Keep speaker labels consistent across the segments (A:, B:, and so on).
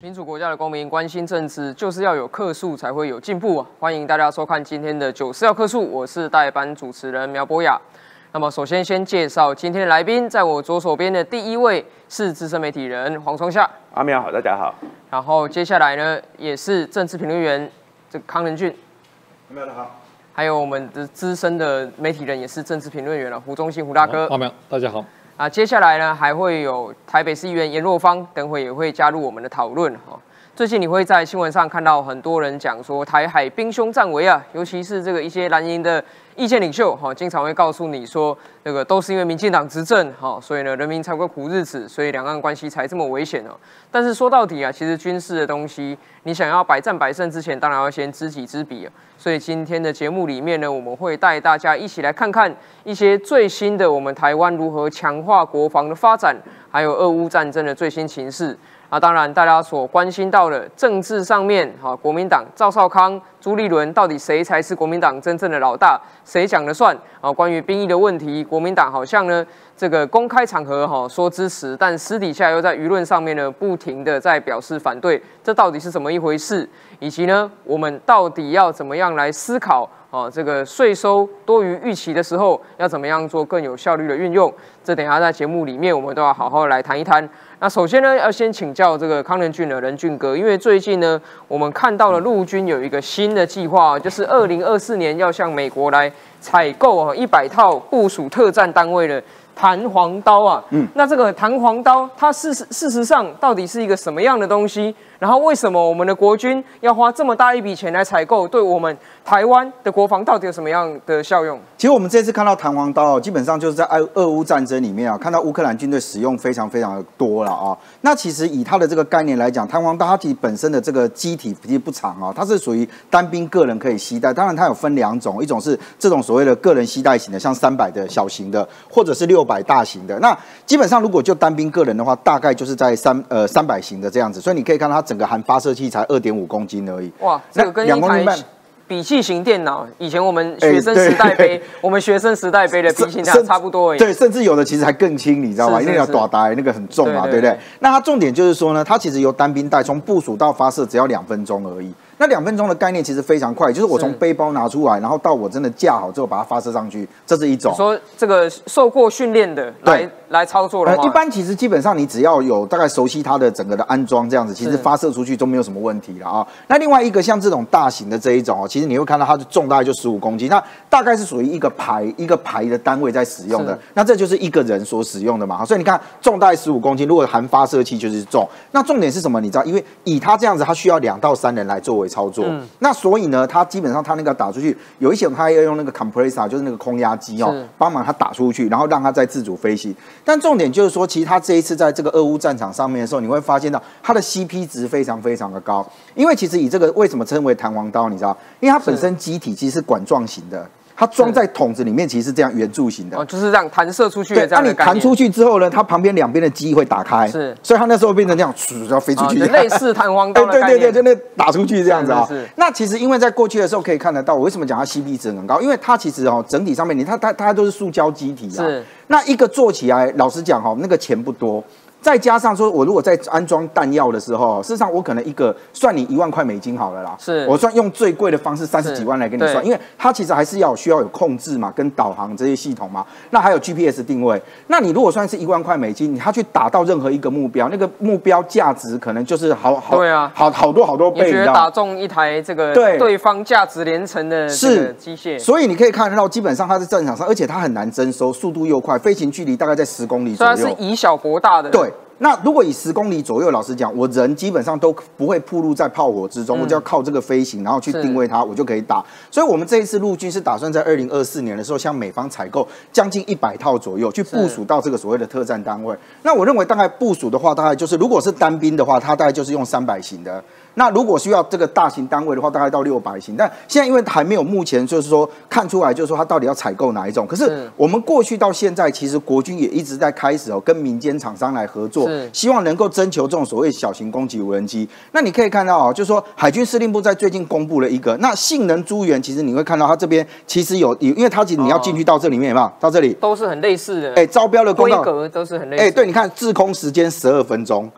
A: 民主国家的公民关心政治，就是要有客数才会有进步啊！欢迎大家收看今天的九四要客数，我是代班主持人苗博雅。那么首先先介绍今天的来宾，在我左手边的第一位是资深媒体人黄松夏，
B: 阿苗好，大家好。
A: 然后接下来呢，也是政治评论员这个康仁俊，
B: 阿苗好。
A: 还有我们的资深的媒体人，也是政治评论员了胡忠信胡大哥，
C: 阿苗大家好。
A: 啊，接下来呢还会有台北市议员严若芳，等会也会加入我们的讨论哈。最近你会在新闻上看到很多人讲说台海兵凶战危啊，尤其是这个一些蓝营的意见领袖哈，经常会告诉你说，那个都是因为民进党执政哈，所以呢人民才会苦日子，所以两岸关系才这么危险哦。但是说到底啊，其实军事的东西，你想要百战百胜之前，当然要先知己知彼啊。所以今天的节目里面呢，我们会带大家一起来看看一些最新的我们台湾如何强化国防的发展，还有俄乌战争的最新情势。啊，当然，大家所关心到的政治上面，哈，国民党赵少康、朱立伦到底谁才是国民党真正的老大，谁讲了算？啊，关于兵役的问题，国民党好像呢，这个公开场合哈说支持，但私底下又在舆论上面呢，不停的在表示反对，这到底是怎么一回事？以及呢，我们到底要怎么样来思考？哦，这个税收多于预期的时候，要怎么样做更有效率的运用？这等下在节目里面，我们都要好好来谈一谈。那首先呢，要先请教这个康仁俊的仁俊哥，因为最近呢，我们看到了陆军有一个新的计划，就是二零二四年要向美国来采购啊一百套部署特战单位的弹簧刀啊。嗯，那这个弹簧刀，它事实事实上到底是一个什么样的东西？然后为什么我们的国军要花这么大一笔钱来采购？对我们台湾的国防到底有什么样的效用？
D: 其实我们这次看到弹簧刀，基本上就是在俄俄乌战争里面啊，看到乌克兰军队使用非常非常的多了啊。那其实以它的这个概念来讲，弹簧刀它其实本身的这个机体其实不长啊，它是属于单兵个人可以携带。当然它有分两种，一种是这种所谓的个人携带型的，像三百的小型的，或者是六百大型的。那基本上如果就单兵个人的话，大概就是在三呃三百型的这样子。所以你可以看它。整个含发射器才二点五公斤而已。哇，
A: 这个跟一台笔记型电脑，以前我们学生时代背，我们学生时代背的笔记型差不多而已。
D: 对，甚至有的其实还更轻，你知道吗？因为要打打那个很重嘛，对不对？那它重点就是说呢，它其实由单兵带，从部署到发射只要两分钟而已。那两分钟的概念其实非常快，就是我从背包拿出来，然后到我真的架好之后把它发射上去，这是一种。
A: 说这个受过训练的来来操作的呃，
D: 一般其实基本上你只要有大概熟悉它的整个的安装这样子，其实发射出去都没有什么问题了啊。那另外一个像这种大型的这一种哦，其实你会看到它的重大概就十五公斤，那大概是属于一个排一个排的单位在使用的，那这就是一个人所使用的嘛。所以你看重大概十五公斤，如果含发射器就是重。那重点是什么？你知道，因为以它这样子，它需要两到三人来作为。操作，嗯那所以呢，它基本上它那个打出去，有一些它要用那个 compressor，就是那个空压机哦，帮忙它打出去，然后让它再自主飞行。但重点就是说，其实它这一次在这个俄乌战场上面的时候，你会发现到它的 CP 值非常非常的高，因为其实以这个为什么称为弹簧刀，你知道？因为它本身机体其实是管状型的。它装在桶子里面，其实是这样圆柱形的，
A: 哦，就是这样弹射出去的这样
D: 的那你弹出去之后呢，它旁边两边的机会打开，
A: 是，
D: 所以它那时候变成这样，要飞出去，
A: 类似弹簧刀
D: 对对对，就那打出去这样子啊。那其实因为在过去的时候可以看得到，我为什么讲它 CP 值很高？因为它其实哦，整体上面你它它它都是塑胶机体啊。是。那一个做起来，老实讲哈，那个钱不多。再加上说，我如果在安装弹药的时候，事实上我可能一个算你一万块美金好了啦。
A: 是，
D: 我算用最贵的方式三十几万来给你算，因为它其实还是要需要有控制嘛，跟导航这些系统嘛。那还有 GPS 定位。那你如果算是一万块美金，它去打到任何一个目标，那个目标价值可能就是好好
A: 对啊，
D: 好好多好多倍。
A: 你觉得打中一台这个对对方价值连城的是机械？
D: 所以你可以看得到，基本上它是战场上，而且它很难征收，速度又快，飞行距离大概在十公里左右。
A: 它是以小博大的。
D: 对。那如果以十公里左右，老实讲，我人基本上都不会暴露在炮火之中，我就要靠这个飞行，然后去定位它，我就可以打。所以，我们这一次陆军是打算在二零二四年的时候，向美方采购将近一百套左右，去部署到这个所谓的特战单位。那我认为，大概部署的话，大概就是如果是单兵的话，它大概就是用三百型的。那如果需要这个大型单位的话，大概到六百型。但现在因为还没有目前就是说看出来，就是说它到底要采购哪一种。可是我们过去到现在，其实国军也一直在开始哦，跟民间厂商来合作，希望能够征求这种所谓小型攻击无人机。那你可以看到啊，就是说海军司令部在最近公布了一个，那性能诸元，其实你会看到它这边其实有，因为它其实你要进去到这里面有没有？到这里
A: 都是很类似的，
D: 哎，招标的
A: 规格都是很类似。哎，
D: 对，你看滞空时间十二分钟。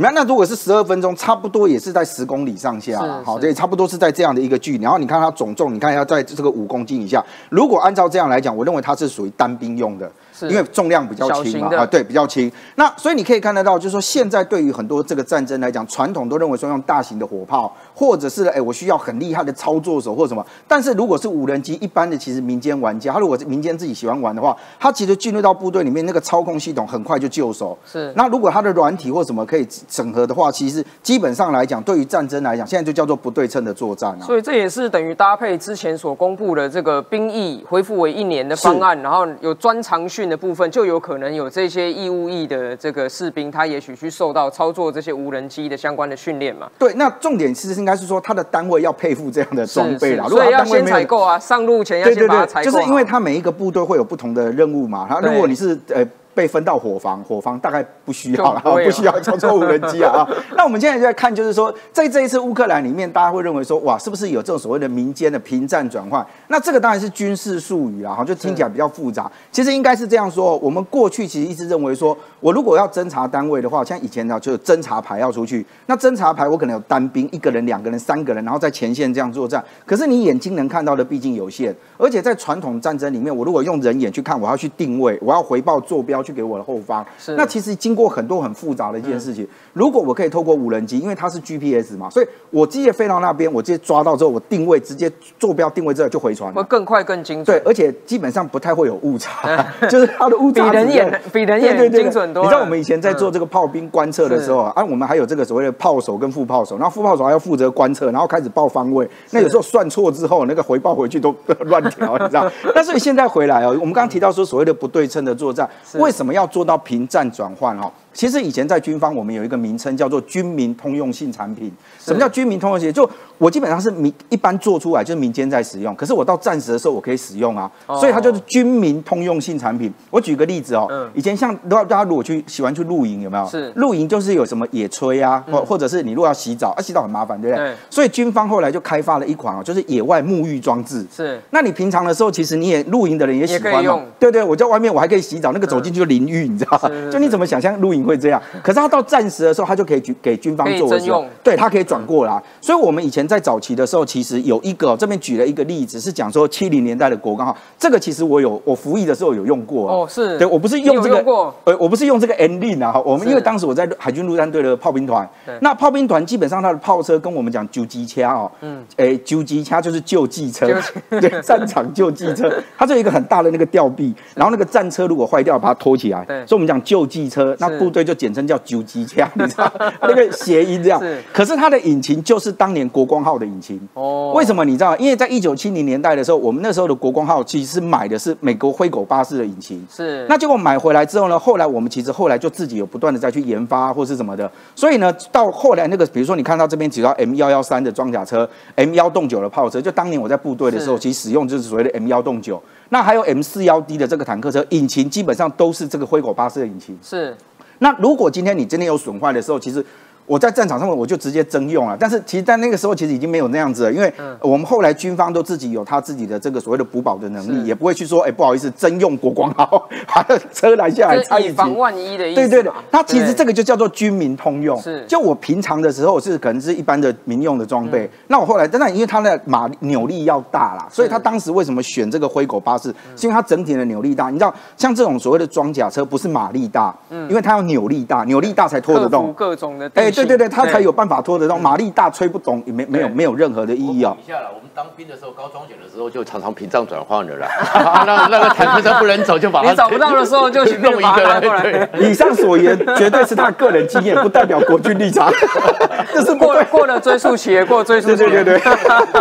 D: 那那如果是十二分钟，差不多也是在十公里上下啦，好，
A: 是是
D: 对，差不多是在这样的一个距离。然后你看它总重，你看要在这个五公斤以下。如果按照这样来讲，我认为它是属于单兵用的。
A: 是
D: 因为重量比较轻嘛，啊，对，比较轻。那所以你可以看得到，就是说现在对于很多这个战争来讲，传统都认为说用大型的火炮，或者是哎我需要很厉害的操作手或什么。但是如果是无人机，一般的其实民间玩家，他如果是民间自己喜欢玩的话，他其实进入到部队里面，那个操控系统很快就就手。
A: 是
D: 那如果他的软体或什么可以整合的话，其实基本上来讲，对于战争来讲，现在就叫做不对称的作战啊。
A: 所以这也是等于搭配之前所公布的这个兵役恢复为一年的方案，然后有专长训的部分，就有可能有这些义务役的这个士兵，他也许去受到操作这些无人机的相关的训练嘛。
D: 对，那重点其实应该是说，他的单位要配付这样的装备啦。
A: 所以要先采购啊，上路前要先把它采，购。
D: 就是因为他每一个部队会有不同的任务嘛。他如果你是呃。被分到伙房，伙房大概不需要了，
A: 不
D: 需要操作无人机啊。啊 那我们现在就在看，就是说，在这一次乌克兰里面，大家会认为说，哇，是不是有这种所谓的民间的平战转换？那这个当然是军事术语啦，哈，就听起来比较复杂。其实应该是这样说，我们过去其实一直认为说，我如果要侦察单位的话，像以前呢，就有侦察排要出去，那侦察排我可能有单兵，一个人、两个人、三个人，然后在前线这样作战。可是你眼睛能看到的毕竟有限，而且在传统战争里面，我如果用人眼去看，我要去定位，我要回报坐标去给我的后方。
A: 是
D: 那其实经过很多很复杂的一件事情。如果我可以透过无人机，因为它是 GPS 嘛，所以我直接飞到那边，我直接抓到之后，我定位直接坐标定位之后就回传了。
A: 会更快更精准对，。
D: 而且基本上不太会有误差，就是它的误差
A: 比人眼比人眼精准多了
D: 你知道我们以前在做这个炮兵观测的时候啊，啊，我们还有这个所谓的炮手跟副炮手，然后副炮手还要负责观测，然后开始报方位。那有时候算错之后，那个回报回去都乱调，你知道？那所以现在回来哦，我们刚刚提到说所谓的不对称的作战，为为什么要做到平站转换哦？其实以前在军方，我们有一个名称叫做军民通用性产品。什么叫军民通用性？就我基本上是民一般做出来就是民间在使用，可是我到战时的时候我可以使用啊，
A: 哦
D: 所以它就是军民通用性产品。我举个例子哦，
A: 嗯
D: 以前像大家如果去喜欢去露营，有没有？
A: 是
D: 露营就是有什么野炊啊，或或者是你如果要洗澡，啊洗澡很麻烦，对不对？所以军方后来就开发了一款哦，就是野外沐浴装置。
A: 是
D: 那你平常的时候，其实你也露营的人也喜欢
A: 用，
D: 对对，我在外面我还可以洗澡，那个走进去就淋浴，你知道吗？就你怎么想象露营会这样？可是他到战时的时候，他就可以举给军方做的时候
A: 征用，
D: 对他可以转过来。所以我们以前在早期的时候，其实有一个这边举了一个例子，是讲说七零年代的国光号，这个其实我有我服役的时候有用过啊
A: 哦是
D: 对我不是用这个
A: 用
D: 呃，我不是用这个 N 令啊，我们因为当时我在海军陆战队的炮兵团，那炮兵团基本上它的炮车跟我们讲九级掐哦，嗯，哎，九级掐就是救济车，对，战场救济车，它就有一个很大的那个吊臂，然后那个战车如果坏掉，把它拖起来，
A: 对
D: 所以我们讲救济车，那
A: 是
D: 部队就简称叫九级枪，你知道，那个谐音这样。
A: 是，
D: 可是它的引擎就是当年国光号的引擎，
A: 哦。
D: 为什么你知道？因为在一九七零年代的时候，我们那时候的国光号其实是买的是美国灰狗巴士的引擎，
A: 是。
D: 那结果买回来之后呢，后来我们其实后来就自己有不断的再去研发或是什么的，所以呢，到后来那个，比如说你看到这边只要 M 幺幺三的装甲车，M 幺洞九的炮车，就当年我在部队的时候，其实使用就是所谓的 M 幺洞九。那还有 M 四幺 D 的这个坦克车，引擎基本上都是这个灰狗巴士的引擎。
A: 是
D: 那如果今天你真的有损坏的时候，其实我在战场上面我就直接征用了。但是其实，在那个时候其实已经没有那样子了，因为我们后来军方都自己有他自己的这个所谓的补保的能力，也不会去说，哎，不好意思，征用国光号，把那车拦下来。
A: 以防万一的意思。
D: 对对对，它其实这
A: 个
D: 个就叫做军民通用。
A: 是
D: 就我平常的时候是可能是一般的民用的装备，
A: 嗯
D: 那我后来，但是因为它的马力扭力要大啦，所以它当时为什么选这个灰狗巴士，是因为它整体的扭力大。你知道，像这种所谓的装甲车，不是马力大，嗯因为它要扭力大，扭力大才拖得动。
A: 各种的
D: 哎，对对对，他才有办法拖得动，马力大吹不动，也没没有
A: 对
D: 没有任何的意义哦。
C: 一下了，我们当兵的时候，高装检的时候就常常屏障转换了啦。那那个坦克车不能走，就把它
A: 你找不到的时候就随便
C: 弄一
A: 把它拿过。来
C: 对。
D: 以上所言绝对是他个人经验，不代表国军立场，这是。
A: 过过了追溯期，也过追溯期。
D: 对对对对。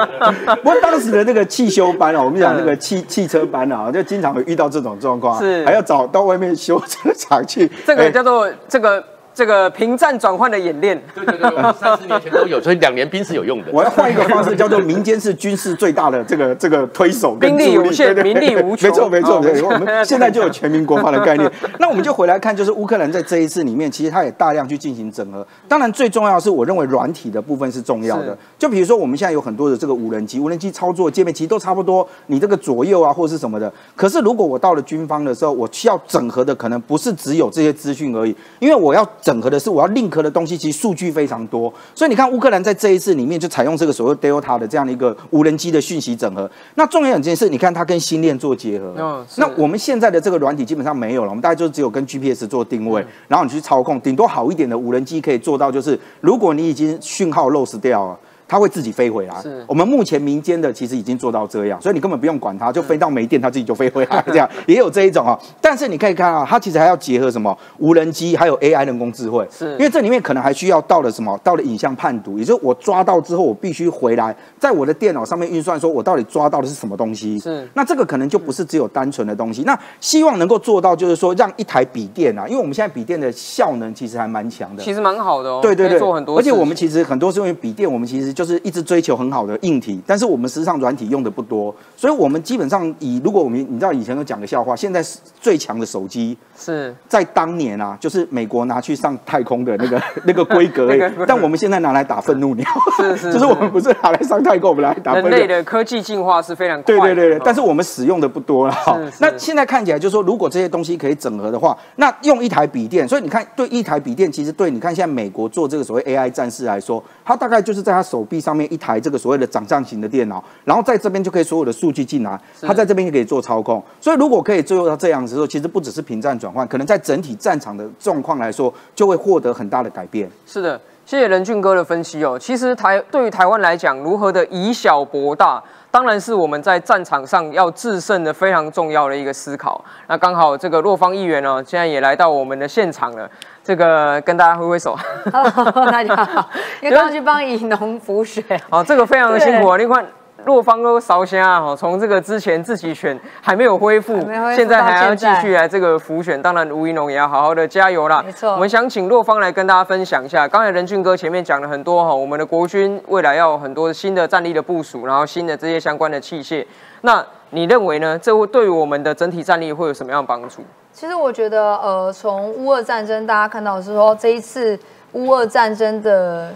D: 不过当时的那个汽修班啊，我们讲那个汽汽车班啊，就经常会遇到这种状况，
A: 是
D: 还要找到外面修车厂去。
A: 这个
D: 哎
A: 叫做这个这个平战转换的演练。
C: 对对对，三十年前都有，所以两年兵是有用的。
D: 我要换一个方式，叫做民间是军事最大的这个这个推手跟
A: 兵力
D: 助
A: 有限
D: 对对对
A: 民力无穷
D: 没错没错，
A: 哦
D: 对，我们 现在就有全民国防的概念。那我们就回来看，就是乌克兰在这一次里面，其实它也大量去进行整合。当然，最重要的是，我认为软体的部分是重要的。就比如说，我们现在有很多的这个无人机，无人机操作界面其实都差不多，你这个左右啊或是什么的。可是如果我到了军方的时候，我需要整合的可能不是只有这些资讯而已，因为我要整合的是我要 link 的东西，其实数据非常多。所以你看乌克兰在这一次里面就采用这个所谓 Delta 的这样的一个无人机的讯息整合。那重要一件事，你看它跟星链做结合。
A: 嗯
D: 那我们现在的这个软体基本上没有了，我们大概就只有跟 GPS 做定位，然后你去操控，顶多好一点的无人机可以做到，就是如果你已经讯号 loss 掉了。它会自己飞回来
A: 是。
D: 我们目前民间的其实已经做到这样，所以你根本不用管它，就飞到没电，它自己就飞回来，这样 也有这一种啊。但是你可以看啊，它其实还要结合什么无人机，还有 AI 人工智慧，
A: 是
D: 因为这里面可能还需要到了什么，到了影像判读，也就是我抓到之后，我必须回来，在我的电脑上面运算，说我到底抓到的是什么东西。
A: 是
D: 那这个可能就不是只有单纯的东西。那希望能够做到，就是说让一台笔电啊，因为我们现在笔电的效能其实还蛮强的。
A: 其实蛮好的哦，
D: 对对对，
A: 做很多
D: 而且，我们其实很多是因为笔电，我们其实就是一直追求很好的硬体，但是我们实际上软体用的不多，所以我们基本上以如果我们你知道以前都讲个笑话，现在是最强的手机。
A: 是。
D: 在当年啊，就是美国拿去上太空的那个 那个规格但我们现在拿来打愤怒鸟，
A: 是是
D: 就是我们不是拿来上太空，我们拿来打愤
A: 人
D: 怒鸟
A: 类。的科技进化是非常快，
D: 对对对对
A: 哦，
D: 但是我们使用的不多了哈。那现在看起来就是说，如果这些东西可以整合的话，那用一台笔电，所以你看，对一台笔电，其实对你看现在美国做这个所谓 AI 战士来说，它大概就是在他手臂上面一台这个所谓的掌上型的电脑，然后在这边就可以所有的数据进来，它在这边就可以做操控。所以如果可以做到这样子的时候，其实不只是平战转换，可能在整体战场的状况来说，就会获得很大的改变。
A: 是的，谢谢任俊哥的分析哦。其实台对于台湾来讲，如何的以小博大，当然是我们在战场上要制胜的非常重要的一个思考。那刚好这个洛方议员呢，现在也来到我们的现场了，这个跟大家挥挥手。
E: Hello，大家好，因为刚刚去帮以农补水，
A: 哦，这个非常的辛苦啊！你看洛方都烧香啊，哈，从这个之前自己选还没有恢复现在还要继续来这个浮选。当然，吴一农也要好好的加油啦。
E: 没错
A: 我们想请洛方来跟大家分享一下，刚才任俊哥前面讲了很多哈，我们的国军未来要有很多新的战力的部署，然后新的这些相关的器械。那你认为呢？这会对于我们的整体战力会有什么样的帮助？
E: 其实我觉得，呃，从乌俄战争大家看到是说，这一次乌俄战争的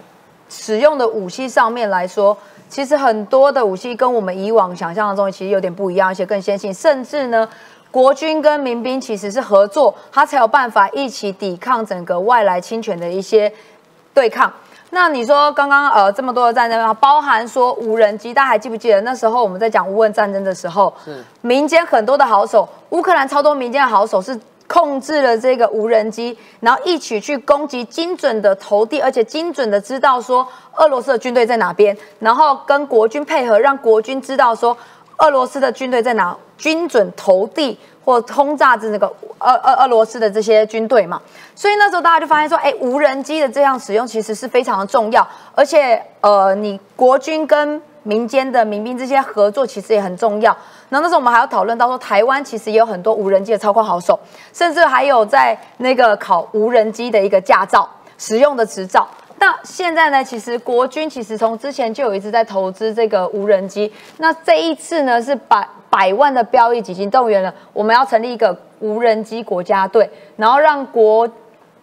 E: 使用的武器上面来说，其实很多的武器跟我们以往想象的东西其实有点不一样，而且更先进，甚至呢。国军跟民兵其实是合作，他才有办法一起抵抗整个外来侵权的一些对抗。那你说刚刚呃这么多的战争，包含说无人机，大家还记不记得那时候我们在讲乌俄战争的时候，民间很多的好手，乌克兰超多民间的好手是控制了这个无人机，然后一起去攻击，精准的投递，而且精准的知道说俄罗斯的军队在哪边，然后跟国军配合，让国军知道说俄罗斯的军队在哪，精准投递或轰炸至那个俄俄俄罗斯的这些军队嘛。所以那时候大家就发现说，哎，无人机的这样使用其实是非常的重要，而且呃，你国军跟民间的民兵这些合作其实也很重要。那那时候我们还要讨论到说，台湾其实也有很多无人机的操控好手，甚至还有在那个考无人机的一个驾照使用的执照。那现在呢，其实国军其实从之前就有一直在投资这个无人机。那这一次呢，是百百万的标役基金动员了，我们要成立一个无人机国家队，然后让国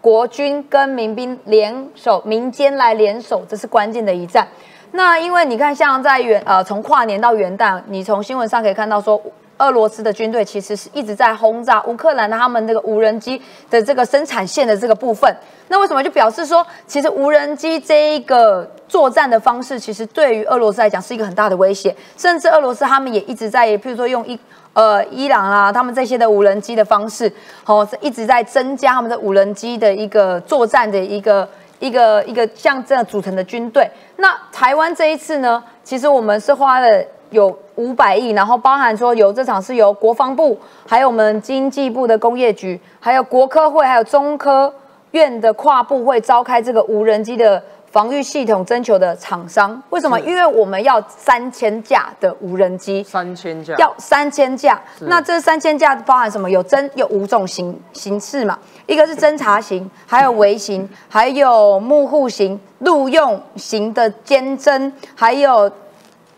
E: 国军跟民兵联手，民间来联手，这是关键的一战。那因为你看，像在元呃从跨年到元旦，你从新闻上可以看到说，俄罗斯的军队其实是一直在轰炸乌克兰的他们这个无人机的这个生产线的这个部分。那为什么就表示说，其实无人机这一个作战的方式，其实对于俄罗斯来讲是一个很大的威胁，甚至俄罗斯他们也一直在，譬如说用一呃伊朗啊，他们这些的无人机的方式，哦，一直在增加他们的无人机的一个作战的一个。一个一个像这样组成的军队。那台湾这一次呢，其实我们是花了有五百亿，然后包含说有这场是由国防部，还有我们经济部的工业局，还有国科会，还有中科院的跨部会召开这个无人机的。防御系统征求的厂商，为什么？因为我们要三千架的无人机，
A: 三千架
E: 要三千架。那这三千架包含什么？有侦有五种形形式嘛？一个是侦察型，还有微型，还有幕户型、陆用型的监侦，还有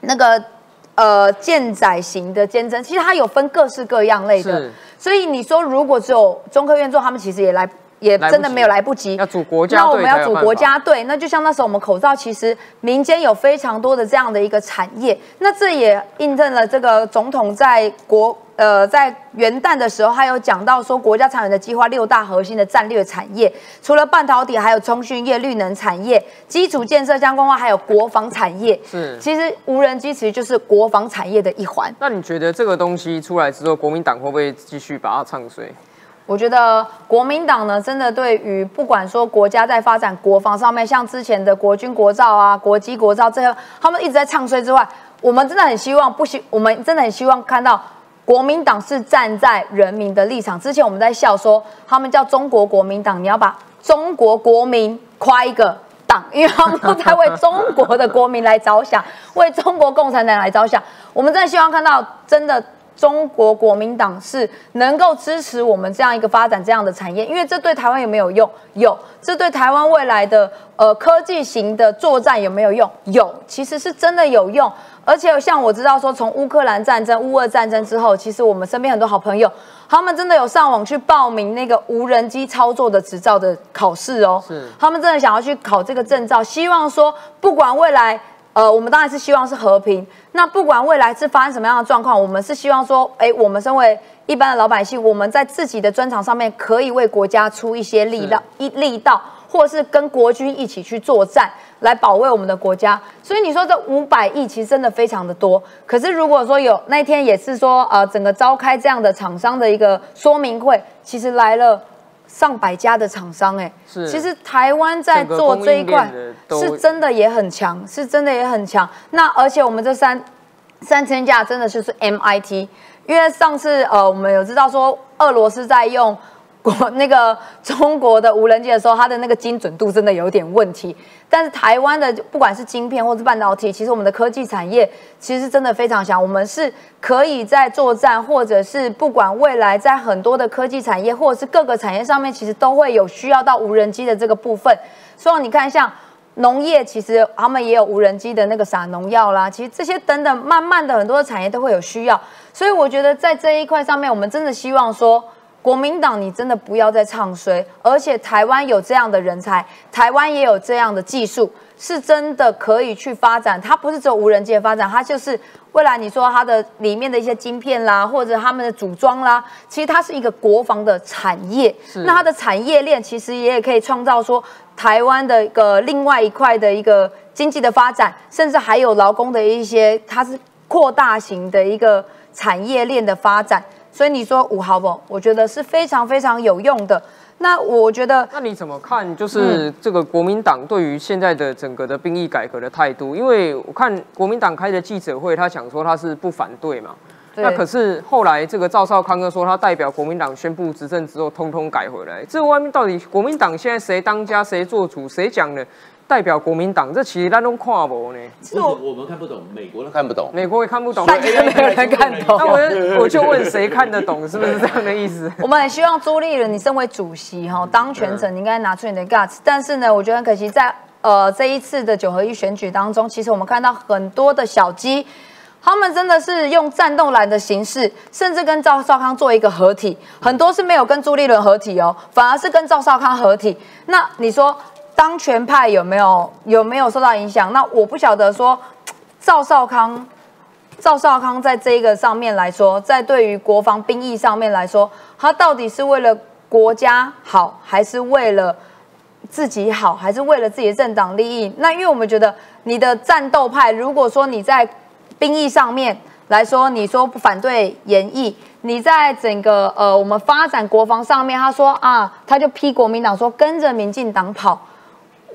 E: 那个呃舰载型的监侦。其实它有分各式各样类的。所以你说，如果只有中科院做，他们其实也来。也真的没有来不及，
A: 要组国家
E: 那我们要组国家队，那就像那时候我们口罩，其实民间有非常多的这样的一个产业，那这也印证了这个总统在国呃在元旦的时候，他有讲到说国家长远的计划六大核心的战略产业，除了半导体，还有通讯业、绿能产业、基础建设相关化，还有国防产业。
A: 是
E: 其实无人机其实就是国防产业的一环。
A: 那你觉得这个东西出来之后，国民党会不会继续把它唱衰？
E: 我觉得国民党呢，真的对于不管说国家在发展国防上面，像之前的国军国造啊、国机国造这些，他们一直在唱衰之外，我们真的很希望不希，我们真的很希望看到国民党是站在人民的立场。之前我们在笑说他们叫中国国民党，你要把中国国民夸一个党，因为他们都在为中国的国民来着想，为中国共产党来着想。我们真的希望看到真的。中国国民党是能够支持我们这样一个发展这样的产业，因为这对台湾有没有用？有，这对台湾未来的呃科技型的作战有没有用？有，其实是真的有用。而且像我知道说，从乌克兰战争、乌俄战争之后，其实我们身边很多好朋友，他们真的有上网去报名那个无人机操作的执照的考试哦。
A: 是，
E: 他们真的想要去考这个证照，希望说不管未来。呃，我们当然是希望是和平。那不管未来是发生什么样的状况，我们是希望说，哎，我们身为一般的老百姓，我们在自己的专长上面可以为国家出一些力道、一力道，或是跟国军一起去作战，来保卫我们的国家。所以你说这五百亿其实真的非常的多。可是如果说有那一天也是说，呃，整个召开这样的厂商的一个说明会，其实来了。上百家的厂商，哎，
A: 是，
E: 其实台湾在做这一块是真的也很强，是真的也很强。那而且我们这三三千架真的就是 MIT，因为上次呃我们有知道说俄罗斯在用。国 那个中国的无人机的时候，它的那个精准度真的有点问题。但是台湾的不管是晶片或是半导体，其实我们的科技产业其实真的非常强。我们是可以在作战，或者是不管未来在很多的科技产业，或者是各个产业上面，其实都会有需要到无人机的这个部分。所以你看，像农业，其实他们也有无人机的那个撒农药啦。其实这些等等，慢慢的很多的产业都会有需要。所以我觉得在这一块上面，我们真的希望说。国民党，你真的不要再唱衰，而且台湾有这样的人才，台湾也有这样的技术，是真的可以去发展。它不是只有无人机的发展，它就是未来你说它的里面的一些晶片啦，或者他们的组装啦，其实它是一个国防的产业。那它的产业链其实也可以创造说台湾的一个另外一块的一个经济的发展，甚至还有劳工的一些，它是扩大型的一个产业链的发展。所以你说五毫不？我觉得是非常非常有用的。那我觉得，
A: 那你怎么看？就是这个国民党对于现在的整个的兵役改革的态度？因为我看国民党开的记者会，他讲说他是不反对嘛。那可是后来这个赵少康哥说，他代表国民党宣布执政之后，通通改回来。这外面到底国民党现在谁当家谁做主？谁讲的？代表国民党，这其实那种看不呢？
C: 是我我们看不懂，美国都看不懂，
A: 美国也看不懂，
E: 大家没有人看懂。
A: 那我我就问谁看得懂？是不是这样的意思？
E: 我们很希望朱立伦，你身为主席哈，当权者，你应该拿出你的 guts。但是呢，我觉得很可惜，在呃这一次的九合一选举当中，其实我们看到很多的小鸡，他们真的是用战斗蓝的形式，甚至跟赵少康做一个合体，很多是没有跟朱立伦合体哦，反而是跟赵少康合体。那你说？当权派有没有有没有受到影响？那我不晓得说，赵少康，赵少康在这个上面来说，在对于国防兵役上面来说，他到底是为了国家好，还是为了自己好，还是为了自己的政党利益？那因为我们觉得你的战斗派，如果说你在兵役上面来说，你说不反对演绎，你在整个呃我们发展国防上面，他说啊，他就批国民党说跟着民进党跑。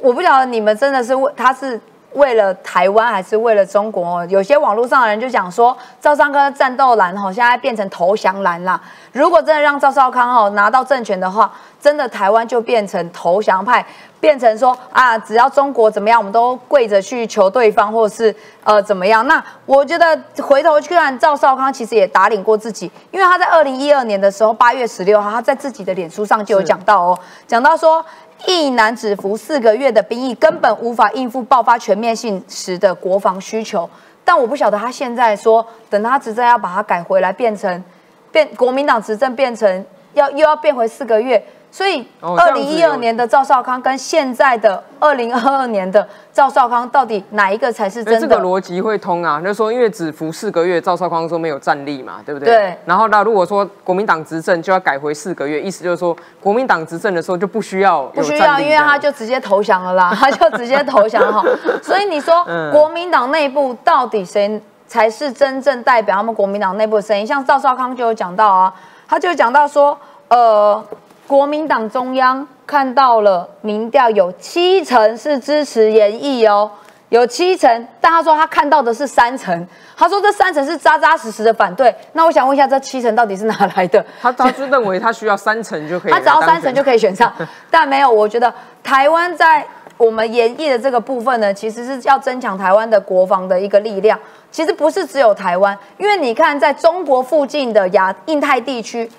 E: 我不晓得你们真的是为他是为了台湾还是为了中国？有些网络上的人就讲说，赵尚康战斗蓝哈，现在变成投降蓝啦。如果真的让赵少康哈拿到政权的话，真的台湾就变成投降派，变成说啊，只要中国怎么样，我们都跪着去求对方，或是呃怎么样？那我觉得回头去看赵少康，其实也打脸过自己，因为他在二零一二年的时候，八月十六号，他在自己的脸书上就有讲到哦，讲到说。一男子服四个月的兵役，根本无法应付爆发全面性时的国防需求。但我不晓得他现在说，等他执政要把它改回来，变成变国民党执政变成要又要变回四个月。所以二零一二年的赵少康跟现在的二零二二年的赵少康，到底哪一个才是真的？
A: 这个逻辑会通啊，就是说因为只服四个月，赵少康说没有战力嘛，对不对？
E: 对
A: 然后那如果说国民党执政就要改回四个月，意思就是说国民党执政的时候就不需要
E: 不需要，因为他就直接投降了啦，他就直接投降哈。所以你说
A: 嗯
E: 国民党内部到底谁才是真正代表他们国民党内部的声音？像赵少康就有讲到啊，他就讲到说，呃，国民党中央看到了民调有七成是支持严毅哦。有七成，但他说他看到的是三成，他说这三成是扎扎实实的反对。那我想问一下，这七成到底是哪来的？
A: 他他就认为他需要三成就可以
E: 他只要三成就可以选上，但没有。我觉得台湾在我们演绎的这个部分呢，其实是要增强台湾的国防的一个力量。其实不是只有台湾，因为你看在中国附近的亚印太地区。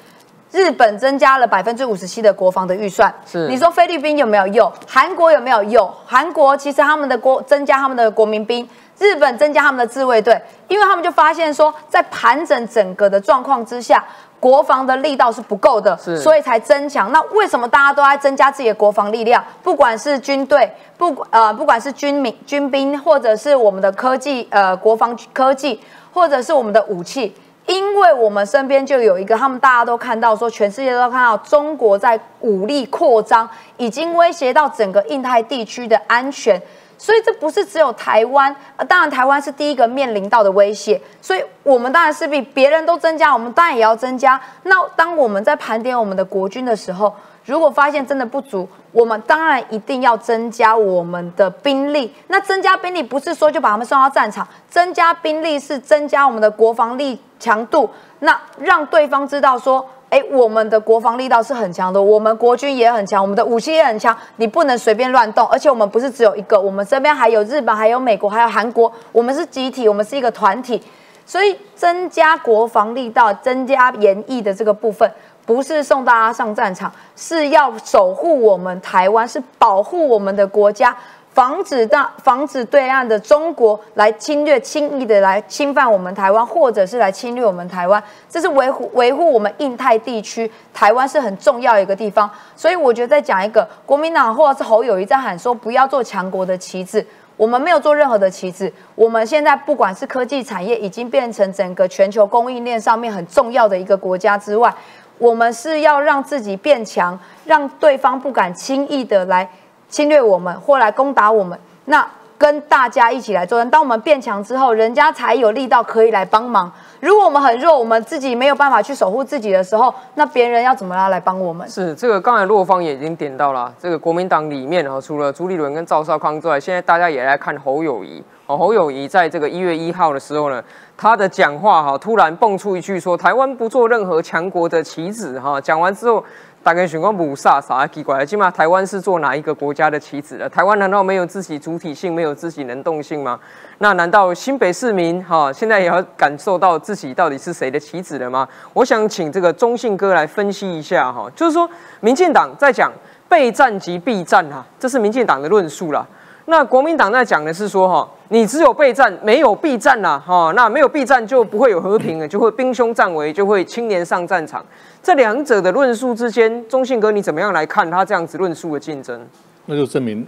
E: 日本增加了百分之五十七的国防的预算，
A: 是
E: 你说菲律宾有没有用？韩国有没有用？韩国其实他们的国增加他们的国民兵，日本增加他们的自卫队，因为他们就发现说，在盘整整个的状况之下，国防的力道是不够的，
A: 是
E: 所以才增强。那为什么大家都在增加自己的国防力量？不管是军队，不呃，不管是军民、军兵，或者是我们的科技，呃，国防科技，或者是我们的武器。因为我们身边就有一个，他们大家都看到说，全世界都看到中国在武力扩张，已经威胁到整个印太地区的安全。所以这不是只有台湾，呃，当然台湾是第一个面临到的威胁，所以我们当然是比别人都增加，我们当然也要增加。那当我们在盘点我们的国军的时候，如果发现真的不足，我们当然一定要增加我们的兵力。那增加兵力不是说就把他们送到战场，增加兵力是增加我们的国防力强度，那让对方知道说。哎，我们的国防力道是很强的，我们国军也很强，我们的武器也很强，你不能随便乱动。而且我们不是只有一个，我们身边还有日本、还有美国、还有韩国，我们是集体，我们是一个团体。所以增加国防力道、增加演绎的这个部分，不是送大家上战场，是要守护我们台湾，是保护我们的国家。防止大防止对岸的中国来侵略，轻易的来侵犯我们台湾，或者是来侵略我们台湾，这是维护维护我们印太地区，台湾是很重要一个地方。所以我觉得再讲一个，国民党或者是侯友谊在喊说不要做强国的旗帜。我们没有做任何的旗帜，我们现在不管是科技产业，已经变成整个全球供应链上面很重要的一个国家之外，我们是要让自己变强，让对方不敢轻易的来侵略我们或来攻打我们。那跟大家一起来作战，当我们变强之后，人家才有力道可以来帮忙。如果我们很弱，我们自己没有办法去守护自己的时候，那别人要怎么样来帮我们？
A: 是这个，刚才洛方也已经点到了，这个国民党里面哈，除了朱立伦跟赵少康之外，现在大家也来看侯友谊。哦，侯友谊在这个一月一号的时候呢，他的讲话哈，突然蹦出一句说台湾不做任何强国的棋子哈。讲完之后，大概选光不飒飒奇怪，起码台湾是做哪一个国家的棋子了？台湾难道没有自己主体性，没有自己能动性吗？那难道新北市民哈现在也要感受到自己到底是谁的棋子了吗？我想请这个中信哥来分析一下哈，就是说民进党在讲备战即必战哈，这是民进党的论述啦。那国民党在讲的是说哈，你只有备战，没有避战啦哈，那没有避战就不会有和平了，就会兵凶战危，就会青年上战场。这两者的论述之间，中信哥你怎么样来看他这样子论述的竞争？
F: 那就证明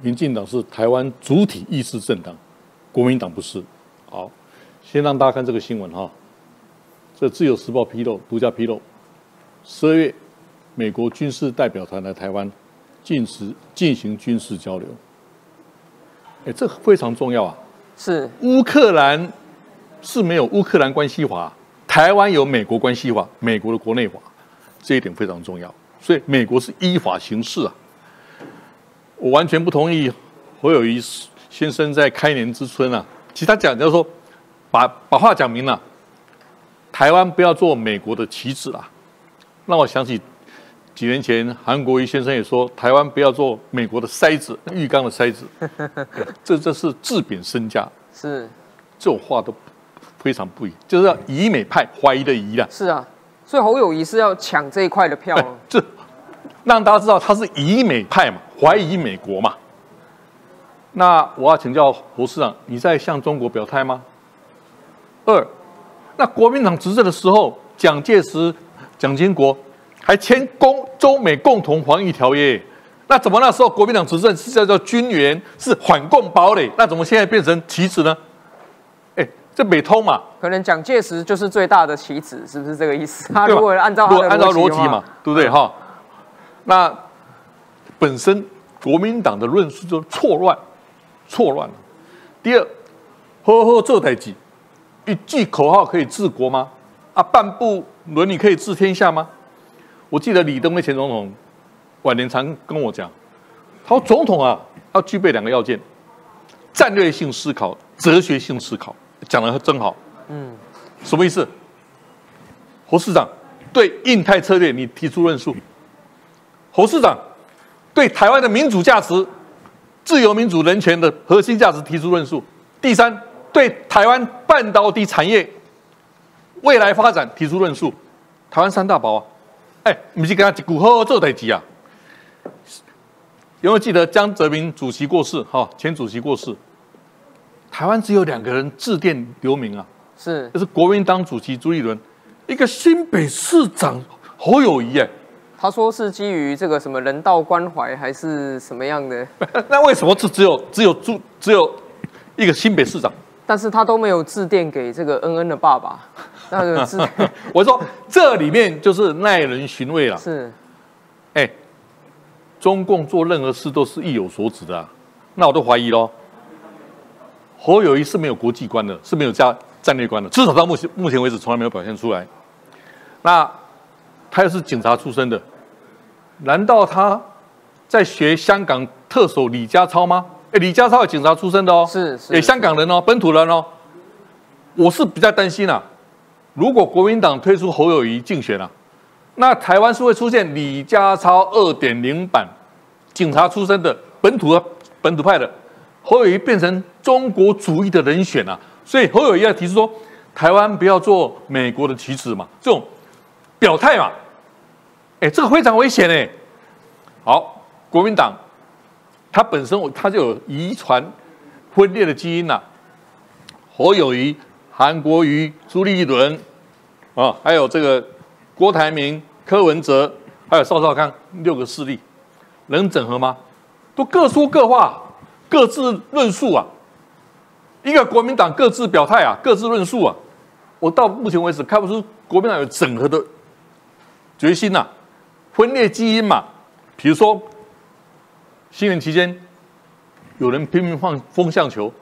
F: 民进党是台湾主体意识政党，国民党不是。好，先让大家看这个新闻哈。这《自由时报》披露，独家披露，十二月，美国军事代表团来台湾，进行进行军事交流。哎，这非常重要啊！
A: 是
F: 乌克兰是没有乌克兰关系法，台湾有美国关系法，美国的国内法，这一点非常重要。所以美国是依法行事啊。我完全不同意侯友谊先生在开年之春啊，其实他讲就是说，把把话讲明了，台湾不要做美国的棋子啊。让我想起几年前韩国瑜先生也说，台湾不要做美国的筛子，浴缸的筛子，这这是自贬身价。
A: 是
F: 这种话都非常不宜，就是要以美派怀疑的疑啦。
A: 是啊，所以侯友谊是要抢这一块的票
F: 哎，这让大家知道他是以美派嘛，怀疑美国嘛。那我要请教侯市长，你在向中国表态吗？二，那国民党执政的时候，蒋介石、蒋经国还签共中美共同防御条约。那怎么那时候国民党执政是叫做军援，是反共堡垒？那怎么现在变成棋子呢？哎，这美通嘛，
A: 可能蒋介石就是最大的棋子，是不是这个意思？他
F: 对
A: 如果按照
F: 按照逻辑嘛，对不对哈？那本身国民党的论述就错乱，错乱了。第二，呵呵做代际，一句口号可以治国吗？啊，半部《论语》可以治天下吗？我记得李登辉前总统晚年常跟我讲，他说总统啊要具备两个要件：战略性思考、哲学性思考。讲的真好，嗯，什么意思？侯市长对印太策略你提出论述，侯市长对台湾的民主价值、自由民主人权的核心价值提出论述。第三，对台湾半导体产业未来发展提出论述。台湾三大宝啊，哎，不是跟他一股好好做代志啊。有没有记得江泽民主席过世？哈，前主席过世，台湾只有两个人致电留名啊。
A: 是
F: 就是国民党主席朱立伦，一个新北市长侯友谊，哎，
A: 他说是基于这个什么人道关怀还是什么样的，
F: 那为什么只只有只有朱只有一个新北市长？
A: 但是他都没有致电给这个恩恩的爸爸，那个是
F: 我说这里面就是耐人寻味了。
A: 是
F: 哎，中共做任何事都是意有所指的、啊，那我都怀疑喽。侯友谊是没有国际观的，是没有加战略观的，至少到目前目前为止从来没有表现出来。那他又是警察出身的，难道他在学香港特首李家超吗？哎，李家超是警察出身的哦，
A: 是是
F: 哎，香港人哦，本土人哦。我是比较担心啊，如果国民党推出侯友谊竞选啊，那台湾是会出现李家超二点零版，警察出身的本土的本土派的侯友谊变成中国主义的人选啊，所以侯友谊要提出说，台湾不要做美国的棋子嘛，这种表态嘛，哎，这个非常危险哎。好，国民党它本身它就有遗传分裂的基因呐、侯友谊、韩国瑜、朱立伦啊，还有这个郭台铭、柯文哲，还有邵少康六个势力，能整合吗？都各说各话，各自论述啊。一个国民党各自表态啊，各自论述啊。我到目前为止看不出国民党有整合的决心呐、分裂基因嘛。比如说新年期间，有人拼命放风向球，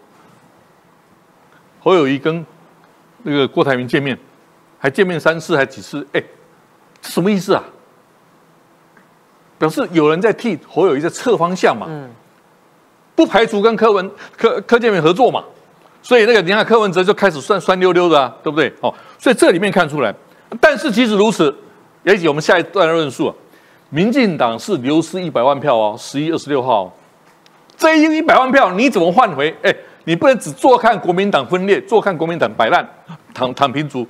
F: 侯友谊跟那个郭台铭见面，还见面三次还几次？哎，这什么意思啊？表示有人在替侯友谊在测方向嘛？
A: 嗯
F: 不排除跟柯文柯柯建铭合作嘛？所以那个你看柯文哲就开始酸酸溜溜的啊，对不对？哦，所以这里面看出来，但是即使如此，也许我们下一段论述啊，民进党是流失一百万票哦，十一二十六号哦、这一一百万票你怎么换回？哎，你不能只坐看国民党分裂，坐看国民党摆烂，躺躺平族。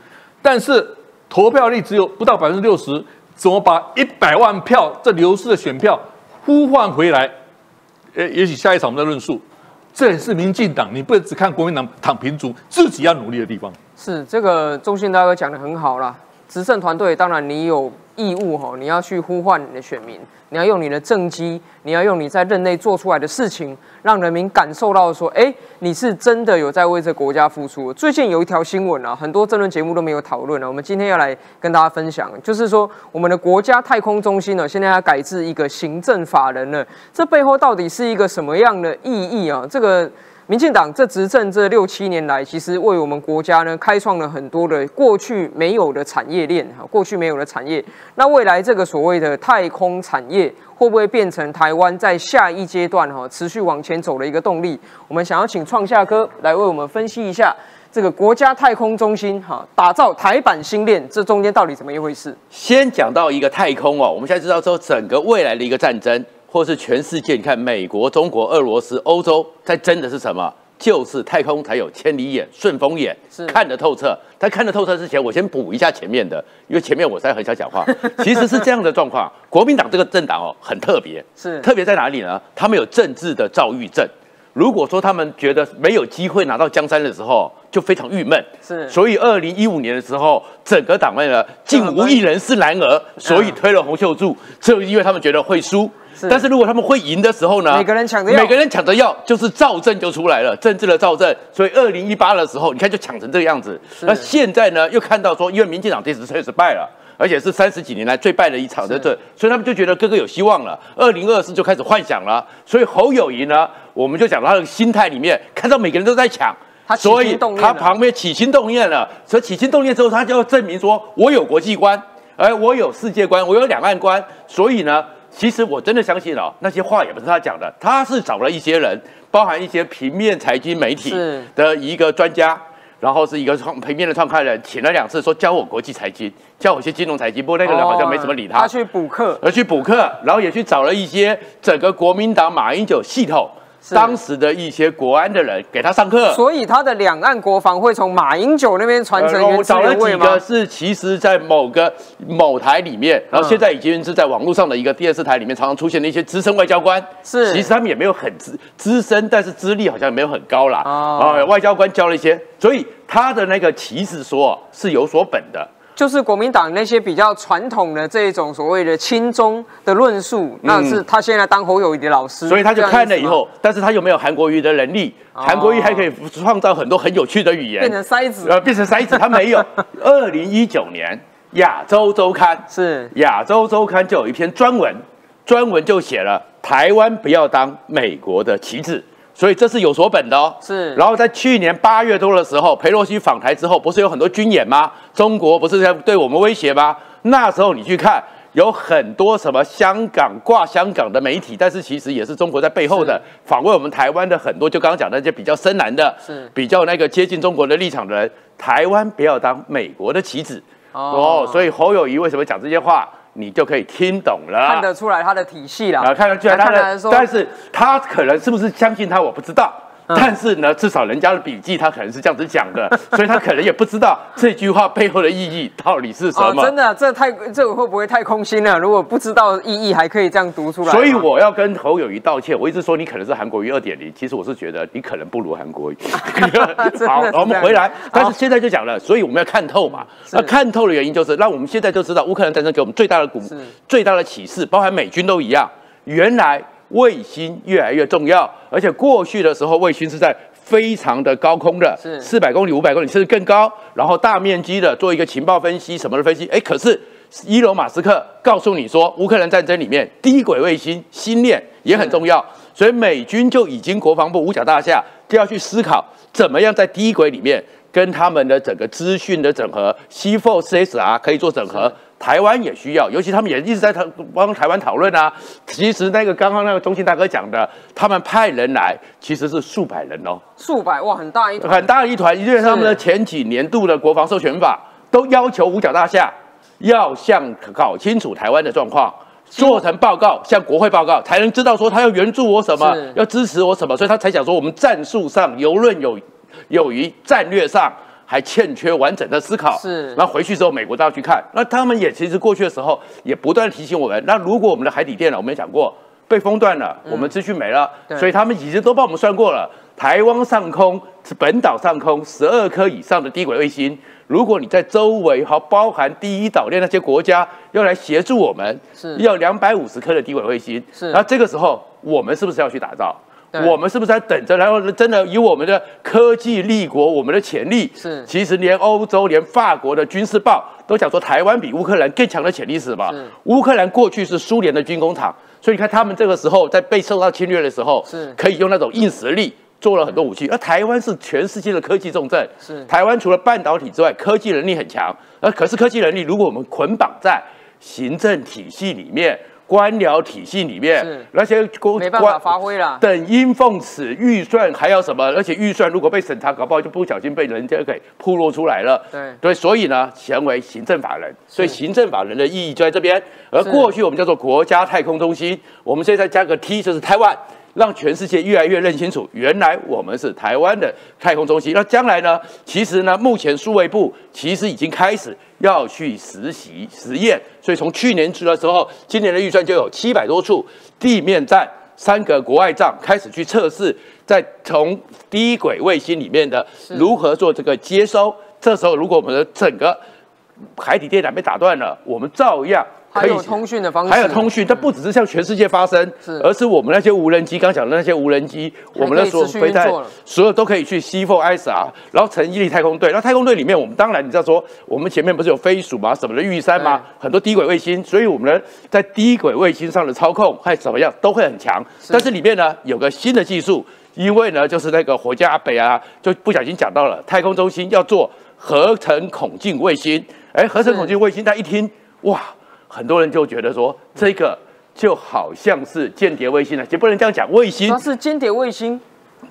F: 但是投票率只有不到百分之六十，怎么把一百万票这流失的选票呼唤回来？呃，也许下一场我们再论述。这也是民进党，你不能只看国民党躺平族，自己要努力的地方。
A: 是这个中信大哥讲的很好啦。执政团队当然你有义务哈，你要去呼唤你的选民，你要用你的政绩，你要用你在任内做出来的事情，让人民感受到说，哎，你是真的有在为这国家付出。最近有一条新闻啊，很多政论节目都没有讨论啊，我们今天要来跟大家分享，就是说我们的国家太空中心呢，现在要改制一个行政法人了，这背后到底是一个什么样的意义啊？这个。民进党这执政这六七年来，其实为我们国家呢开创了很多的过去没有的产业链哈，过去没有的产业。那未来这个所谓的太空产业，会不会变成台湾在下一阶段哈持续往前走的一个动力？我们想要请创夏哥来为我们分析一下这个国家太空中心哈打造台版星链，这中间到底怎么一回事？
C: 先讲到一个太空哦，我们现在知道说整个未来的一个战争，或是全世界，你看美国、中国、俄罗斯、欧洲在争的是什么？就是太空才有千里眼、顺风眼
A: 是，
C: 看得透彻。在看得透彻之前，我先补一下前面的，因为前面我实在很想讲话。其实是这样的状况，国民党这个政党哦很特别，
A: 是
C: 特别在哪里呢？他们有政治的躁郁症，如果说他们觉得没有机会拿到江山的时候，就非常郁闷。
A: 是
C: 所以二零一五年的时候，整个党内呢竟无一人是男儿，所以推了洪秀柱，就因为他们觉得会输。
A: 是
C: 但是如果他们会赢的时候呢？
A: 每个人抢着要
C: 每个人抢着要，就是赵政就出来了，政治的赵政。所以二零一八的时候，你看就抢成这个样子。那现在呢，又看到说，因为民进党这次确实败了。而且是三十几年来最败的一场的这，所以他们就觉得哥哥有希望了。二零二四就开始幻想了。所以侯友谊呢，我们就讲他的心态里面，看到每个人都在抢，
A: 他起
C: 所以
A: 心动念了
C: 他旁边起心动念了。所以起心动念之后，他就要证明说我有国际观，而我有世界观，我有两岸观。所以呢，其实我真的相信哦，那些话也不是他讲的，他是找了一些人，包含一些平面财经媒体的一个专家。然后是一个创平面的创刊人，请了两次说教我国际财经，教我一些金融财经。不过那个人好像没怎么理他，
A: 他去补课，
C: 而去补课，然后也去找了一些整个国民党马英九系统当时的一些国安的人给他上课。
A: 所以他的两岸国防会从马英九那边传承
C: 呃我找了几个？是其实，在某个某台里面，然后现在已经是在网络上的一个电视台里面，常常出现的一些资深外交官。
A: 是
C: 其实他们也没有很资资深，但是资历好像没有很高啦。
A: 哦
C: 啊、外交官教了一些，所以他的那个旗子说是有所本的。
A: 就是国民党那些比较传统的这一种所谓的亲中的论述，那是他现在当侯友谊的老师，
C: 嗯所以他就看了以后，但是他有没有韩国瑜的能力？韩国瑜还可以创造很多很有趣的语言，
A: 变成筛子。
C: 呃，变成筛子，他没有。二零一九年亚洲周刊。
A: 是
C: 亚洲周刊就有一篇专文，专文就写了台湾不要当美国的棋子，所以这是有所本的哦。
A: 是
C: 然后在去年八月多的时候，裴洛西访台之后，不是有很多军演吗？中国不是在对我们威胁吗？那时候你去看。有很多什么香港挂香港的媒体，但是其实也是中国在背后的访问我们台湾的很多，就刚刚讲的那些比较深蓝的，
A: 是
C: 比较那个接近中国的立场的人，台湾不要当美国的棋子
A: 哦
C: 哦。所以侯友谊为什么讲这些话，你就可以听懂了。
A: 看得出来他的体系啦，
C: 啊，看得出来他的，但是他可能是不是相信他，我不知道。
A: 嗯
C: 但是呢，至少人家的笔记他可能是这样子讲的，所以他可能也不知道这句话背后的意义到底是什
A: 哦，
C: 么。
A: 真的，这太这个会不会太空心了？如果不知道意义，还可以这样读出来。
C: 所以我要跟侯友谊道歉。我一直说你可能是韩国瑜二点零，其实我是觉得你可能不如韩国瑜。好，我们回来，但是现在就讲了，所以我们要看透嘛。那看透的原因就是，让我们现在就知道乌克兰战争给我们最大的鼓
A: 是、
C: 最大的启示，包含美军都一样。原来卫星越来越重要，而且过去的时候卫星是在。非常的高空的，
A: 是
C: 四百公里、五百公里，甚至更高，然后大面积的做一个情报分析什么的分析。哎，可是伊隆马斯克告诉你说，乌克兰战争里面低轨卫星星链也很重要，所以美军就已经国防部五角大厦就要去思考，怎么样在低轨里面跟他们的整个资讯的整合，C4 CSR 可以做整合。台湾也需要，尤其他们也一直在讨帮台湾讨论啊。其实那个刚刚那个中信大哥讲的，他们派人来其实是数百人哦，
A: 数百哇，很大一团，
C: 很大一团，因为他们的前几年度的国防授权法都要求五角大厦要向搞清楚台湾的状况。做成报告，向国会报告，才能知道说他要援助我什么，要支持我什么，所以他才想说我们战术上游刃有有余，战略上还欠缺完整的思考。
A: 是
C: 然后回去之后，美国都要去看。那他们也其实过去的时候也不断提醒我们，那如果我们的海底电缆，我们也讲过被封断了，我们资讯没了，
A: 对
C: 所以他们已经都帮我们算过了。台湾上空是本岛上空十二颗以上的低轨卫星，如果你在周围和包含第一岛链那些国家要来协助我们，
A: 是
C: 要两百五十颗的低轨卫星，
A: 是
C: 那这个时候我们是不是要去打造？
A: 对
C: 我们是不是在等着？然后真的以我们的科技立国，我们的潜力，
A: 是
C: 其实连欧洲、连法国的军事报都讲说，台湾比乌克兰更强的潜力是什么
A: 是？
C: 乌克兰过去是苏联的军工厂，所以你看他们这个时候在被受到侵略的时候，
A: 是
C: 可以用那种硬实力。做了很多武器，而台湾是全世界的科技重镇。
A: 是
C: 台湾除了半导体之外，科技能力很强。而可是科技能力，如果我们捆绑在行政体系里面、官僚体系里面
A: 是，
C: 那些公
A: 没办法发挥了。
C: 等阴奉此，预算还要什么？而且预算如果被审查，搞不好就不小心被人家给铺露出来了。
A: 对
C: 对，所以呢，成为行政法人，所以行政法人的意义就在这边。而
A: 是
C: 过去我们叫做国家太空中心，我们现在加个 T 就是台湾。让全世界越来越认清楚，原来我们是台湾的太空中心。那将来呢？其实呢，目前数位部其实已经开始要去实习实验，所以从去年初的时候，今年的预算就有七百多处地面站、三个国外站开始去测试在从低轨卫星里面的如何做这个接收。这时候，如果我们的整个海底电缆被打断了，我们照样可以
A: 还有通讯的方式，
C: 还有通讯，它不只是向全世界发声，
A: 是
C: 而是我们那些无人机，刚讲的那些无人机，我们的所有
A: 持续
C: 飞弹
A: 运作了，
C: 所有都可以去西凤 ISR，然后成毅力太空队。然后太空队里面，我们当然你知道说，我们前面不是有飞鼠嘛，什么的玉山嘛，很多低轨卫星，所以我们呢在低轨卫星上的操控还怎么样都会很强。但是里面呢有个新的技术，因为呢就是那个火箭阿北啊，就不小心讲到了太空中心要做合成孔径卫星。哎，合成孔径卫星，他一听哇，很多人就觉得说这个就好像是间谍卫星了，也不能这样讲，卫星
A: 它是间谍卫星，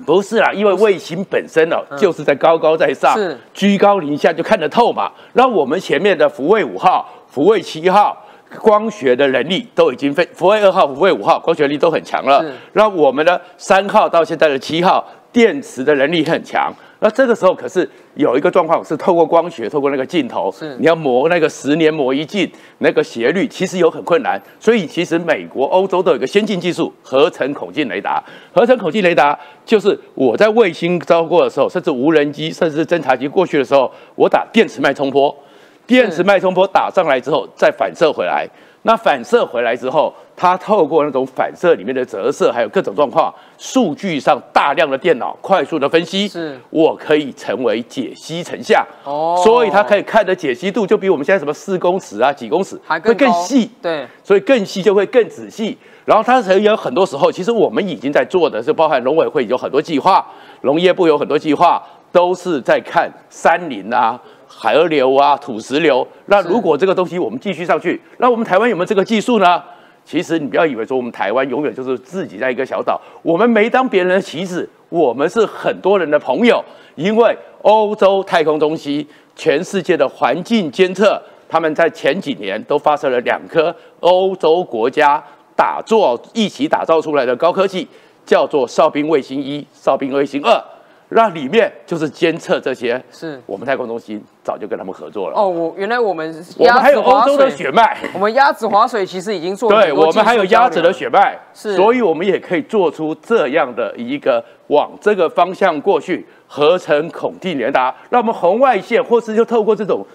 C: 不是啦，因为卫星本身哦，就是在高高在上，居高临下就看得透嘛。那我们前面的福卫五号、福卫七号。光学的能力都已经非福卫二号、福卫五号光学能力都很强了。那我们的三号到现在的七号电池的能力很强。那这个时候可是有一个状况是透过光学，透过那个镜头
A: 是，
C: 你要磨那个十年磨一镜，那个斜率其实有很困难。所以其实美国、欧洲都有一个先进技术——合成孔径雷达。合成孔径雷达就是我在卫星招过的时候，甚至无人机，甚至是侦察机过去的时候，我打电磁脉冲波。电磁脉冲波打上来之后，再反射回来。那反射回来之后，它透过那种反射里面的折射，还有各种状况，数据上大量的电脑快速的分析，
A: 是
C: 我可以成为解析成像。
A: 哦
C: 所以它可以看的解析度就比我们现在什么四公尺啊、几公尺会
A: 还更高
C: 更细。
A: 对，
C: 所以更细就会更仔细。然后它也有很多时候，其实我们已经在做的是，包含农委会有很多计划，农业部有很多计划，都是在看山林啊、河流啊、土石流。那如果这个东西我们继续上去，那我们台湾有没有这个技术呢？其实你不要以为说我们台湾永远就是自己在一个小岛，我们没当别人的棋子，我们是很多人的朋友。因为欧洲太空中心、全世界的环境监测，他们在前几年都发射了两颗欧洲国家打造一起打造出来的高科技，叫做哨兵卫星一、哨兵卫星二。那里面就是监测这些，
A: 是
C: 我们太空中心早就跟他们合作了。
A: 哦，我原来我们
C: 我们还有欧洲的血脉，
A: 我们鸭子划水其实已经做了
C: 对我们还有鸭子的血脉，
A: 是
C: 所以我们也可以做出这样的一个往这个方向过去，合成孔径雷达，那我们红外线或是就透过这种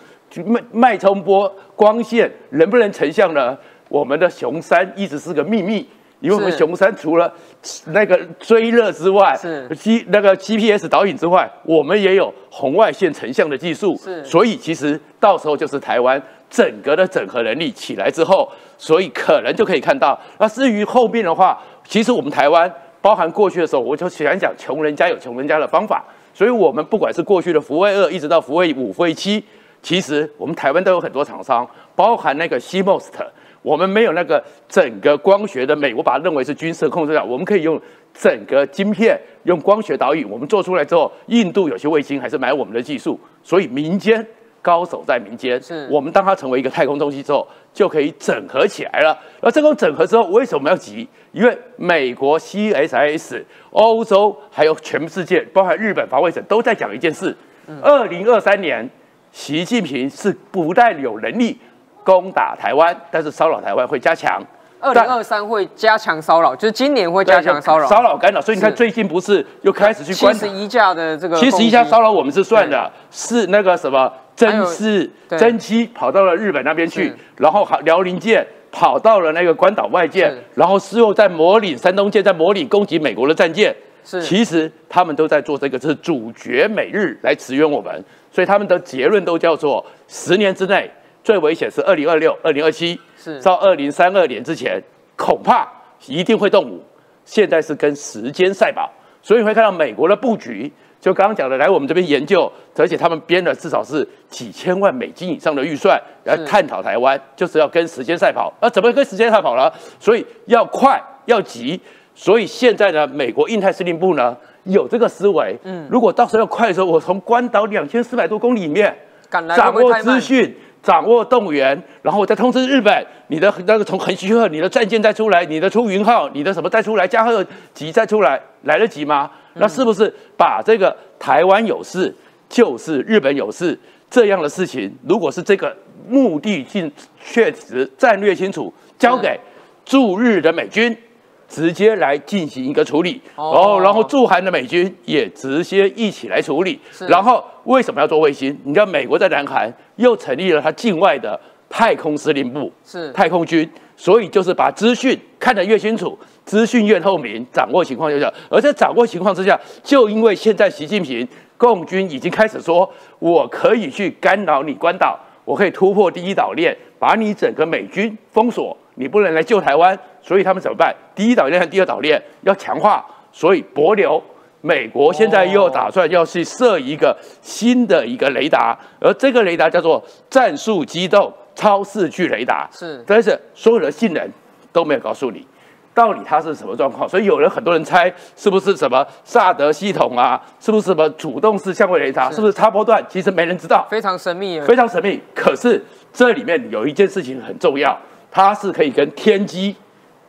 C: 脉脉冲波光线能不能成像呢？我们的熊山一直是个秘密。因为我们
A: 是
C: 熊山除了那个追热之外，
A: 是
C: G 那个 GPS 导引之外，我们也有红外线成像的技术。
A: 是
C: 所以其实到时候就是台湾整个的整合能力起来之后，所以可能就可以看到。那至于后面的话，其实我们台湾包含过去的时候，我就喜欢讲穷人家有穷人家的方法，所以我们不管是过去的福卫二，一直到福卫五、福卫七，其实我们台湾都有很多厂商，包含那个 CMOS。我们没有那个整个光学的美，我把它认为是军事控制了。我们可以用整个晶片，用光学导引，我们做出来之后，印度有些卫星还是买我们的技术，所以民间高手在民间。
A: 是
C: 我们当它成为一个太空中心之后，就可以整合起来了。而这种整合之后，为什么要急？因为美国 CSIS、欧洲还有全世界，包含日本防卫省都在讲一件事：二零二三年，习近平是不但有能力。攻打台湾，但是骚扰台湾会加强。
A: 二零二三会加强骚扰，就是今年会加强骚扰，
C: 骚扰干扰。所以你看，最近不是又开始去关
A: 七十一架的这个
C: 七十一架骚扰，我们是算的，是那个什么真四
A: 对。
C: 真七跑到了日本那边去，然后辽宁舰跑到了那个关岛外舰，然后事后在模拟山东舰在模拟攻击美国的战舰。
A: 是。
C: 其实他们都在做这个，是主角美日来驰援我们，所以他们的结论都叫做十年之内最危险是二零二六、二零二七，
A: 是
C: 到二零三二年之前，恐怕一定会动武。现在是跟时间赛跑，所以你会看到美国的布局，就刚刚讲的来我们这边研究，而且他们编了至少是几千万美金以上的预算来探讨台湾，就是要跟时间赛跑。那怎么跟时间赛跑呢？所以要快要急。所以现在呢，美国印太司令部呢有这个思维，嗯，如果到时候要快的时候，我从关岛两千四百多公里里面
A: 赶来
C: 掌握资讯。掌握动员，然后我再通知日本，你的那个从横须贺，你的战舰再出来，你的出云号，你的什么再出来，加贺级再出来，来得及吗？那是不是把这个台湾有事就是日本有事这样的事情，如果是这个目的性确实、战略清楚，交给驻日的美军，直接来进行一个处理，
A: 哦
C: 哦，然后驻韩的美军也直接一起来处理
A: 是。
C: 然后为什么要做卫星？你知道美国在南韩又成立了他境外的太空司令部，
A: 是
C: 太空军，所以就是把资讯看得越清楚，资讯越透明，掌握情况越小。而在掌握情况之下，就因为现在习近平共军已经开始说，我可以去干扰你关岛，我可以突破第一岛链，把你整个美军封锁，你不能来救台湾。所以他们怎么办？第一岛链和第二岛链要强化，所以博流。美国现在又打算要去设一个新的一个雷达，而这个雷达叫做战术机动超视距雷达。
A: 是
C: 但是所有的性能都没有告诉你，到底它是什么状况。所以有人很多人猜是不是什么萨德系统啊，是不是什么主动式相位雷达，
A: 是
C: 是不是插波段？其实没人知道，
A: 非常神秘耶，
C: 非常神秘。可是这里面有一件事情很重要，它是可以跟天机、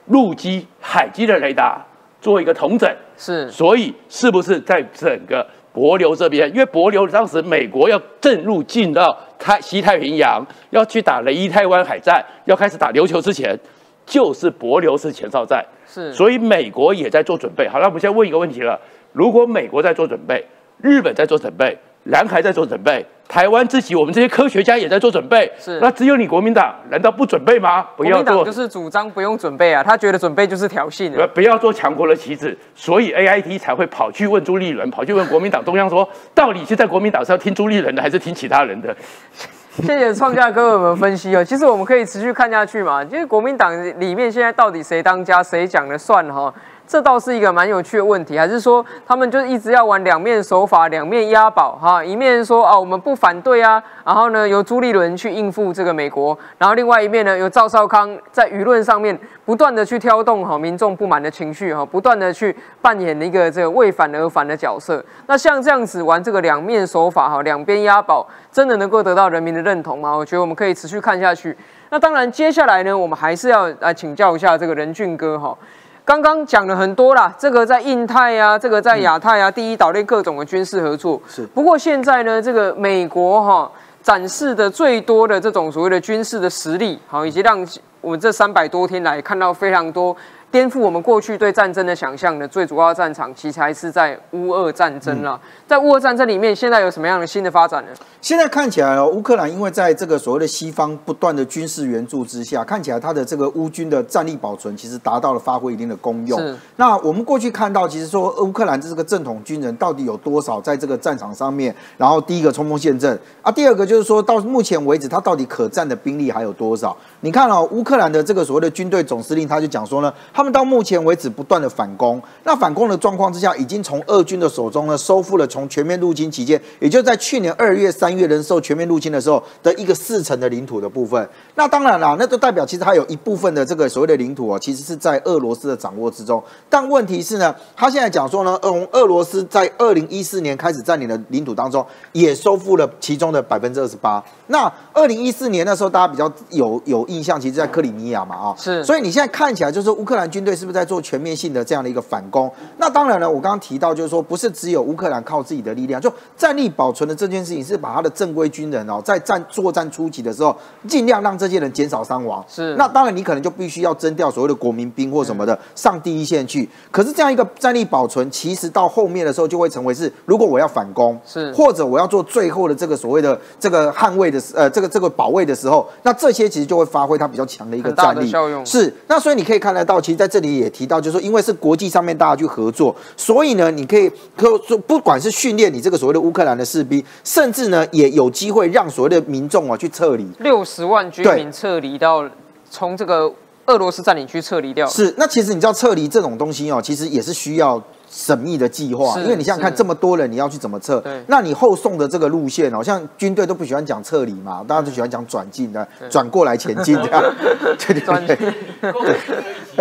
C: 陆基、海基的雷达做一个同整。
A: 是
C: 所以是不是在整个帛琉这边？因为帛琉当时美国要正入进到太西太平洋，要去打雷伊泰湾海战，要开始打琉球之前，就是帛琉是前哨站，
A: 是，
C: 所以美国也在做准备。好了，我们现在问一个问题了：如果美国在做准备，日本在做准备，南海在做准备，台湾自己我们这些科学家也在做准备，
A: 是
C: 那只有你国民党难道不准备吗？不要做
A: 就。是主张不用准备啊，他觉得准备就是挑衅
C: 不
A: 啊。
C: 不要做强国的棋子，所以 A I T 才会跑去问朱立伦，跑去问国民党中央说，到底是在国民党是要听朱立伦的，还是听其他人的？
A: 谢谢创价哥为我们分析哦。其实我们可以持续看下去嘛，因为国民党里面现在到底谁当家，谁讲了算哈？这倒是一个蛮有趣的问题，还是说他们就一直要玩两面手法、两面押宝哈？一面说啊我们不反对啊，然后呢由朱立伦去应付这个美国，然后另外一面呢由赵少康在舆论上面不断的去挑动哈民众不满的情绪哈，不断的去扮演一个这个为反而反的角色。那像这样子玩这个两面手法哈，两边押宝，真的能够得到人民的认同吗？我觉得我们可以持续看下去。那当然，接下来呢，我们还是要来请教一下这个任俊哥哈。刚刚讲了很多啦，这个在印太啊，这个在亚太啊，第一岛链各种的军事合作。
D: 是
A: 不过现在呢，这个美国哈展示的最多的这种所谓的军事的实力，好，以及让我们这三百多天来看到非常多颠覆我们过去对战争的想象的最主要的战场，其实还是在乌俄战争啦。在乌俄战争里面，现在有什么样的新的发展呢？
D: 现在看起来哦，乌克兰因为在这个所谓的西方不断的军事援助之下，看起来它的这个乌军的战力保存其实达到了发挥一定的功用。那我们过去看到，其实说乌克兰这个正统军人到底有多少在这个战场上面？然后第一个冲锋陷阵啊，第二个就是说到目前为止，他到底可战的兵力还有多少？你看哦，乌克兰的这个所谓的军队总司令他就讲说呢，他们到目前为止不断的反攻，那反攻的状况之下，已经从俄军的手中呢收复了从全面入侵期间，也就在去年二月、三月人受全面入侵的时候的一个四成的领土的部分。那当然啦，那就代表其实还有一部分的这个所谓的领土哦，其实是在俄罗斯的掌握之中。但问题是呢，他现在讲说呢，从俄罗斯在二零一四年开始占领的领土当中，也收复了其中的百分之二十八。那二零一四年那时候大家比较有有印象，其实在克里米亚嘛啊、
A: 是
D: 所以你现在看起来就是乌克兰军队是不是在做全面性的这样的一个反攻？那当然了，我刚刚提到就是说，不是只有乌克兰靠自己的力量，就战力保存的这件事情是把他的正规军人哦，在战作战初期的时候，尽量让这些人减少伤亡。
A: 是
D: 那当然你可能就必须要征调所谓的国民兵或什么的上第一线去。可是这样一个战力保存，其实到后面的时候就会成为是，如果我要反攻，
A: 是
D: 或者我要做最后的这个所谓的这个捍卫的时呃这个这个保卫的时候，那这些其实就会发挥它比较强的一个战力
A: 效用
D: 是，那所以你可以看得到，其实在这里也提到，就是说因为是国际上面大家去合作，所以呢，你可以可说不管是训练你这个所谓的乌克兰的士兵，甚至呢也有机会让所谓的民众啊去撤离。
A: 六十万居民撤离到从这个俄罗斯占领区撤离掉，
D: 是，那其实你知道撤离这种东西哦，其实也是需要缜密的计划，因为你想想看，这么多人，你要去怎么撤
A: 对？
D: 那你后送的这个路线哦，像军队都不喜欢讲撤离嘛，大家都喜欢讲转进的，转过来前进这样，对对
A: 转
D: 对。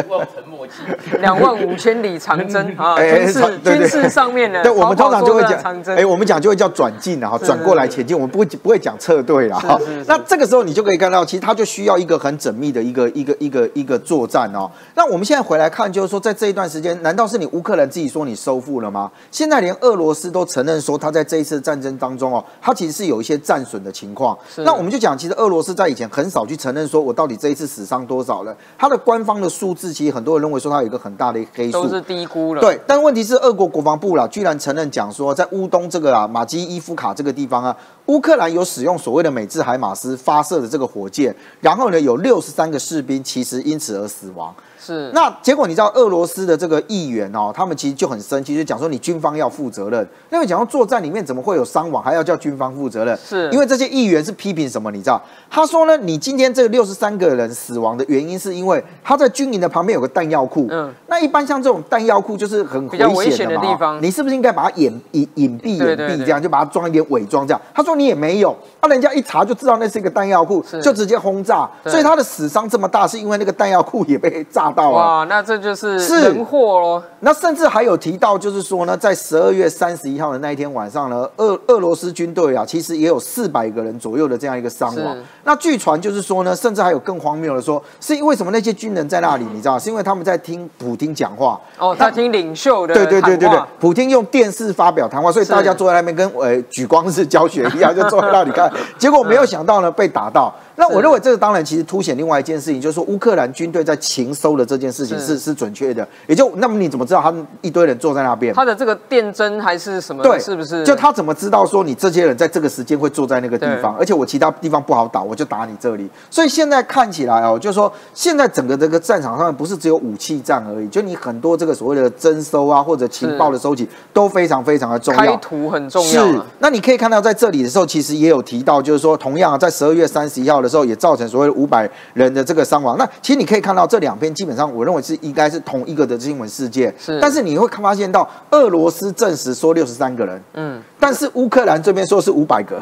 C: 望尘莫及。
A: 两万五千里长征 啊！军事军事上面呢，
D: 对，我们通常就会讲
A: 长，征
D: 哎，我们讲就会叫转进啊，哈，转过来前进，我们不会不会讲撤退啦，哈
A: 是是是。
D: 那这个时候你就可以看到，其实它就需要一个很缜密的一个一个一个一个作战哦。那我们现在回来看，就是说在这一段时间，难道是你乌克兰自己说你收复了吗？现在连俄罗斯都承认说，他在这一次战争当中哦，他其实是有一些战损的情况。那我们就讲，其实俄罗斯在以前很少去承认说我到底这一次死伤多少了，他的官方的数字。其实很多人认为说他有一个很大的黑数，
A: 都是低估了。，
D: 对，但问题是，俄国国防部啦，居然承认讲说，在乌东这个啊马基伊夫卡这个地方啊，乌克兰有使用所谓的美制海马斯发射的这个火箭，然后呢，有六十三个士兵其实因此而死亡。
A: 是
D: 那结果你知道俄罗斯的这个议员哦，他们其实就很生气，就讲说你军方要负责任。因为讲到作战里面怎么会有伤亡，还要叫军方负责任？
A: 是
D: 因为这些议员是批评什么？你知道？他说呢，你今天这六十三个人死亡的原因是因为他在军营的旁边有个弹药库。
A: 嗯
D: 那一般像这种弹药库就是很
A: 危险
D: 的
A: 地方
D: 你是不是应该把它掩隐隐蔽
A: 对对对
D: 掩蔽这样，就把它装一点伪装这样？他说你也没有，那、人家一查就知道那是一个弹药库
A: 是，
D: 就直接轰炸，所以他的死伤这么大，是因为那个弹药库也被炸到了。
A: 哇，那这就是
D: 是
A: 人祸喽。
D: 那甚至还有提到，就是说呢，在十二月三十一号的那一天晚上呢，俄俄罗斯军队啊，其实也有四百个人左右的这样一个伤亡。那据传就是说呢，甚至还有更荒谬的说，是因为什么？那些军人在那里，你知道，是因为他们在听普京讲话。
A: 哦，在听领袖的
D: 对对对对对，普京用电视发表谈话，所以大家坐在那边跟呃举光式教学一样，就坐在那里看。结果没有想到呢，被打到。那我认为这个当然其实凸显另外一件事情，就是说乌克兰军队在情搜的这件事情
A: 是
D: 是是准确的。也就那么你怎么知道他们一堆人坐在那边？
A: 他的这个电针还是什么？
D: 对，
A: 是不是？
D: 就他怎么知道说你这些人在这个时间会坐在那个地方，而且我其他地方不好打，我就打你这里。所以现在看起来哦，就是说现在整个这个战场上不是只有武器战而已，就你很多这个所谓的征收啊或者情报的收集都非常非常的重
A: 开
D: 要。
A: 图很重要
D: 是
A: 啊。，
D: 那你可以看到在这里的时候，其实也有提到，就是说，同样啊在十二月三十一号的时候，也造成所谓五百人的这个伤亡。那其实你可以看到这两篇，基本上我认为是应该是同一个的新闻事件。
A: 是
D: 但是你会发现到，俄罗斯证实说六十三个人，
A: 嗯，
D: 但是乌克兰这边说是五百个。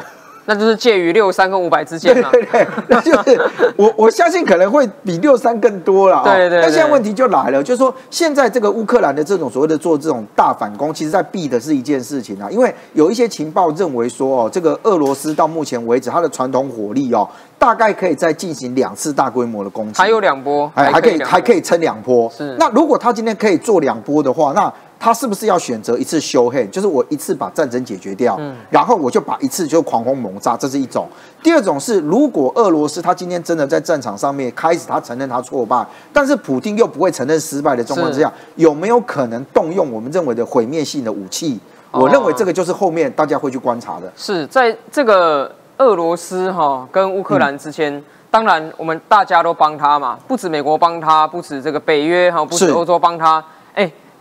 A: 那就是介于六三跟五百之间嘛。
D: 对对对，那 就是我我相信可能会比六三更多了啊。
A: 对对对
D: 那现在问题就来了，就是说现在这个乌克兰的这种所谓的做这种大反攻，其实在避的是一件事情啊，因为有一些情报认为说哦，这个俄罗斯到目前为止它的传统火力哦，大概可以再进行两次大规模的攻击，
A: 还有两波，
D: 哎，还可以还可以撑两波。
A: 是
D: 那如果他今天可以做两波的话，那他是不是要选择一次修 hand，就是我一次把战争解决掉，
A: 嗯
D: 然后我就把一次就狂轰猛炸，这是一种。第二种是，如果俄罗斯他今天真的在战场上面开始他承认他挫败，但是普京又不会承认失败的状况之下，有没有可能动用我们认为的毁灭性的武器？
A: 哦
D: 我认为这个就是后面大家会去观察的。
A: 是在这个俄罗斯哈跟乌克兰之间，当然我们大家都帮他嘛，不止美国帮他，不止这个北约哈，不止欧洲帮他，哎，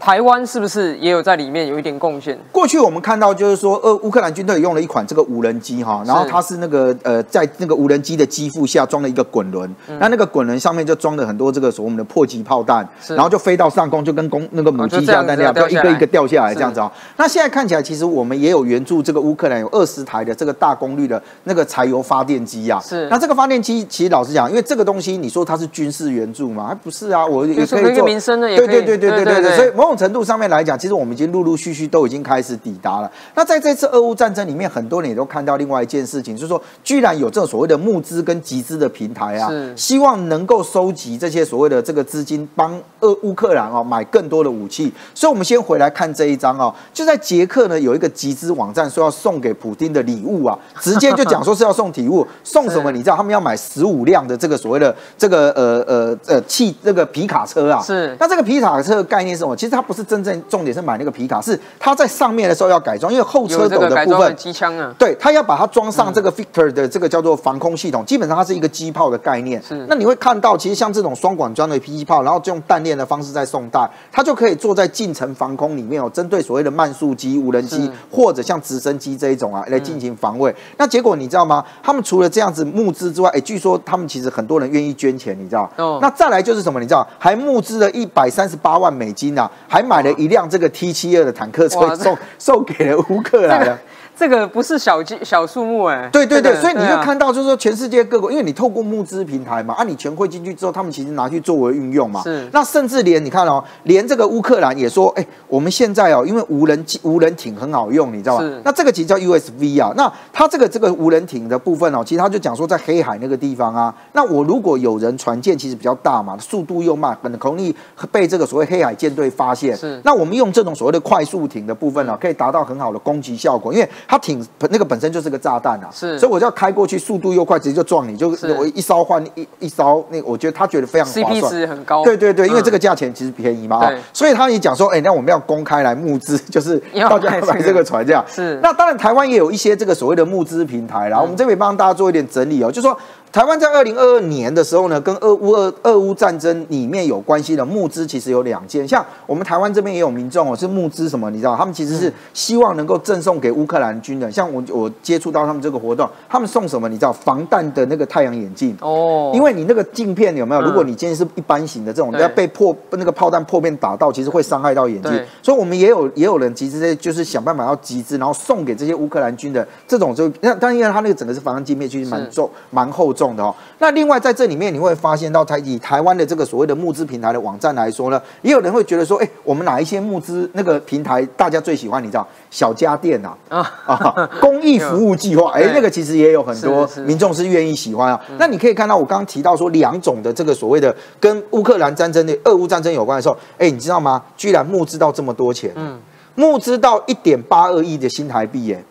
A: 台湾是不是也有在里面有一点贡献？
D: 过去我们看到就是说，呃，乌克兰军队用了一款这个无人机哈，然后它是那个呃，在那个无人机的机腹下装了一个滚轮，那那个滚轮上面就装了很多这个所谓的破击炮弹，然后就飞到上空，就跟公那个母鸡下蛋那样，要一个一个掉下来这样子啊。那现在看起来，其实我们也有援助这个乌克兰有二十台的这个大功率的那个柴油发电机啊。
A: 是，
D: 那这个发电机其实老实讲，因为这个东西你说它是军事援助嘛，还不是啊，我也
A: 可以
D: 做
A: 民生的，
D: 对对对对对
A: 对对，
D: 所以某种程度上面来讲，其实我们已经陆陆续续都已经开始抵达了。那在这次俄乌战争里面，很多人也都看到另外一件事情，就是说，居然有这种所谓的募资跟集资的平台啊
A: 是，
D: 希望能够收集这些所谓的这个资金，帮俄乌克兰哦买更多的武器。所以，我们先回来看这一张哦，就在捷克呢有一个集资网站说要送给普丁的礼物啊，直接就讲说是要送礼物，送什么？你知道他们要买十五辆的这个所谓的这个呃呃呃汽这个皮卡车啊，
A: 是
D: 那这个皮卡车的概念是什么？其实它不是真正重点是买那个皮卡，是它在上面的时候要改装，因为后车斗
A: 的
D: 的部分。
A: 机枪啊，
D: 对，它要把它装上这个 Victor 的这个叫做防空系统，基本上它是一个机炮的概念。
A: 是
D: 那你会看到，其实像这种双管装的迫击炮，然后就用弹链的方式在送弹，它就可以坐在近程防空里面哦，针对所谓的慢速机、无人机或者像直升机这一种啊来进行防卫。那结果你知道吗？他们除了这样子募资之外，哎，据说他们其实很多人愿意捐钱，你知道？
A: 哦
D: 那再来就是什么？你知道？还募资了一百三十八万美金啊，还买了一辆这个 T 七二的坦克车送送给了乌克兰了。
A: 这个不是小机小数目哎，
D: 对对对，
A: 这个
D: 所以你就
A: 啊
D: 看到，就是说全世界各国，因为你透过募资平台嘛，啊，你钱汇进去之后，他们其实拿去作为运用嘛。
A: 是
D: 那甚至连你看哦，连这个乌克兰也说，哎，我们现在哦，因为无人机、无人艇很好用，你知道
A: 是
D: 吗？那这个其实叫 USV 啊。那它这个这个无人艇的部分哦，其实他就讲说，在黑海那个地方啊，那我如果有人船舰其实比较大嘛，速度又慢，很容易被这个所谓黑海舰队发现。
A: 是
D: 那我们用这种所谓的快速艇的部分呢、可以达到很好的攻击效果，因为它挺那个本身就是个炸弹啊，
A: 是。
D: 所以我就要开过去，速度又快，直接就撞你，就是。我一烧换一一烧，那我觉得他觉得非常划
A: CP
D: 算。
A: 值很高。
D: 对对对，因为
A: 嗯。
D: 这个价钱其实便宜嘛啊，所以他也讲说，哎，那我们要公开来募资，就是大家要买这个。船这样。
A: 是。
D: 那当然，台湾也有一些这个所谓的募资平台啦，我们这边帮大家做一点整理哦，就说台湾在二零二二年的时候呢，跟俄乌俄俄乌战争里面有关系的募资其实有两件，像我们台湾这边也有民众哦，是募资什么？你知道，他们其实是希望能够赠送给乌克兰军人，像我我接触到他们这个活动，他们送什么？你知道，防弹的那个太阳眼镜。
A: 哦，
D: 因为你那个镜片有没有？
A: 嗯
D: 如果你今天是一般型的这种，
A: 对
D: 要被破那个炮弹破片打到，其实会伤害到眼睛。所以我们也有也有人集资，就是想办法要集资，然后送给这些乌克兰军的这种就那，但因为它那个整个是防弹镜片，其实蛮重蛮厚重的哦。那另外在这里面你会发现到台以台湾的这个所谓的募资平台的网站来说呢，也有人会觉得说，哎，我们哪一些募资那个平台大家最喜欢？你知道小家电啊
A: 啊
D: 啊，公益服务计划，哎，那个其实也有很多民众是愿意喜欢啊。那你可以看到我刚刚提到说两种的这个所谓的跟乌克兰战争的俄乌战争有关的时候，哎，你知道吗？居然募资到这么多钱，
A: 嗯
D: 募资到一点八二亿的新台币耶。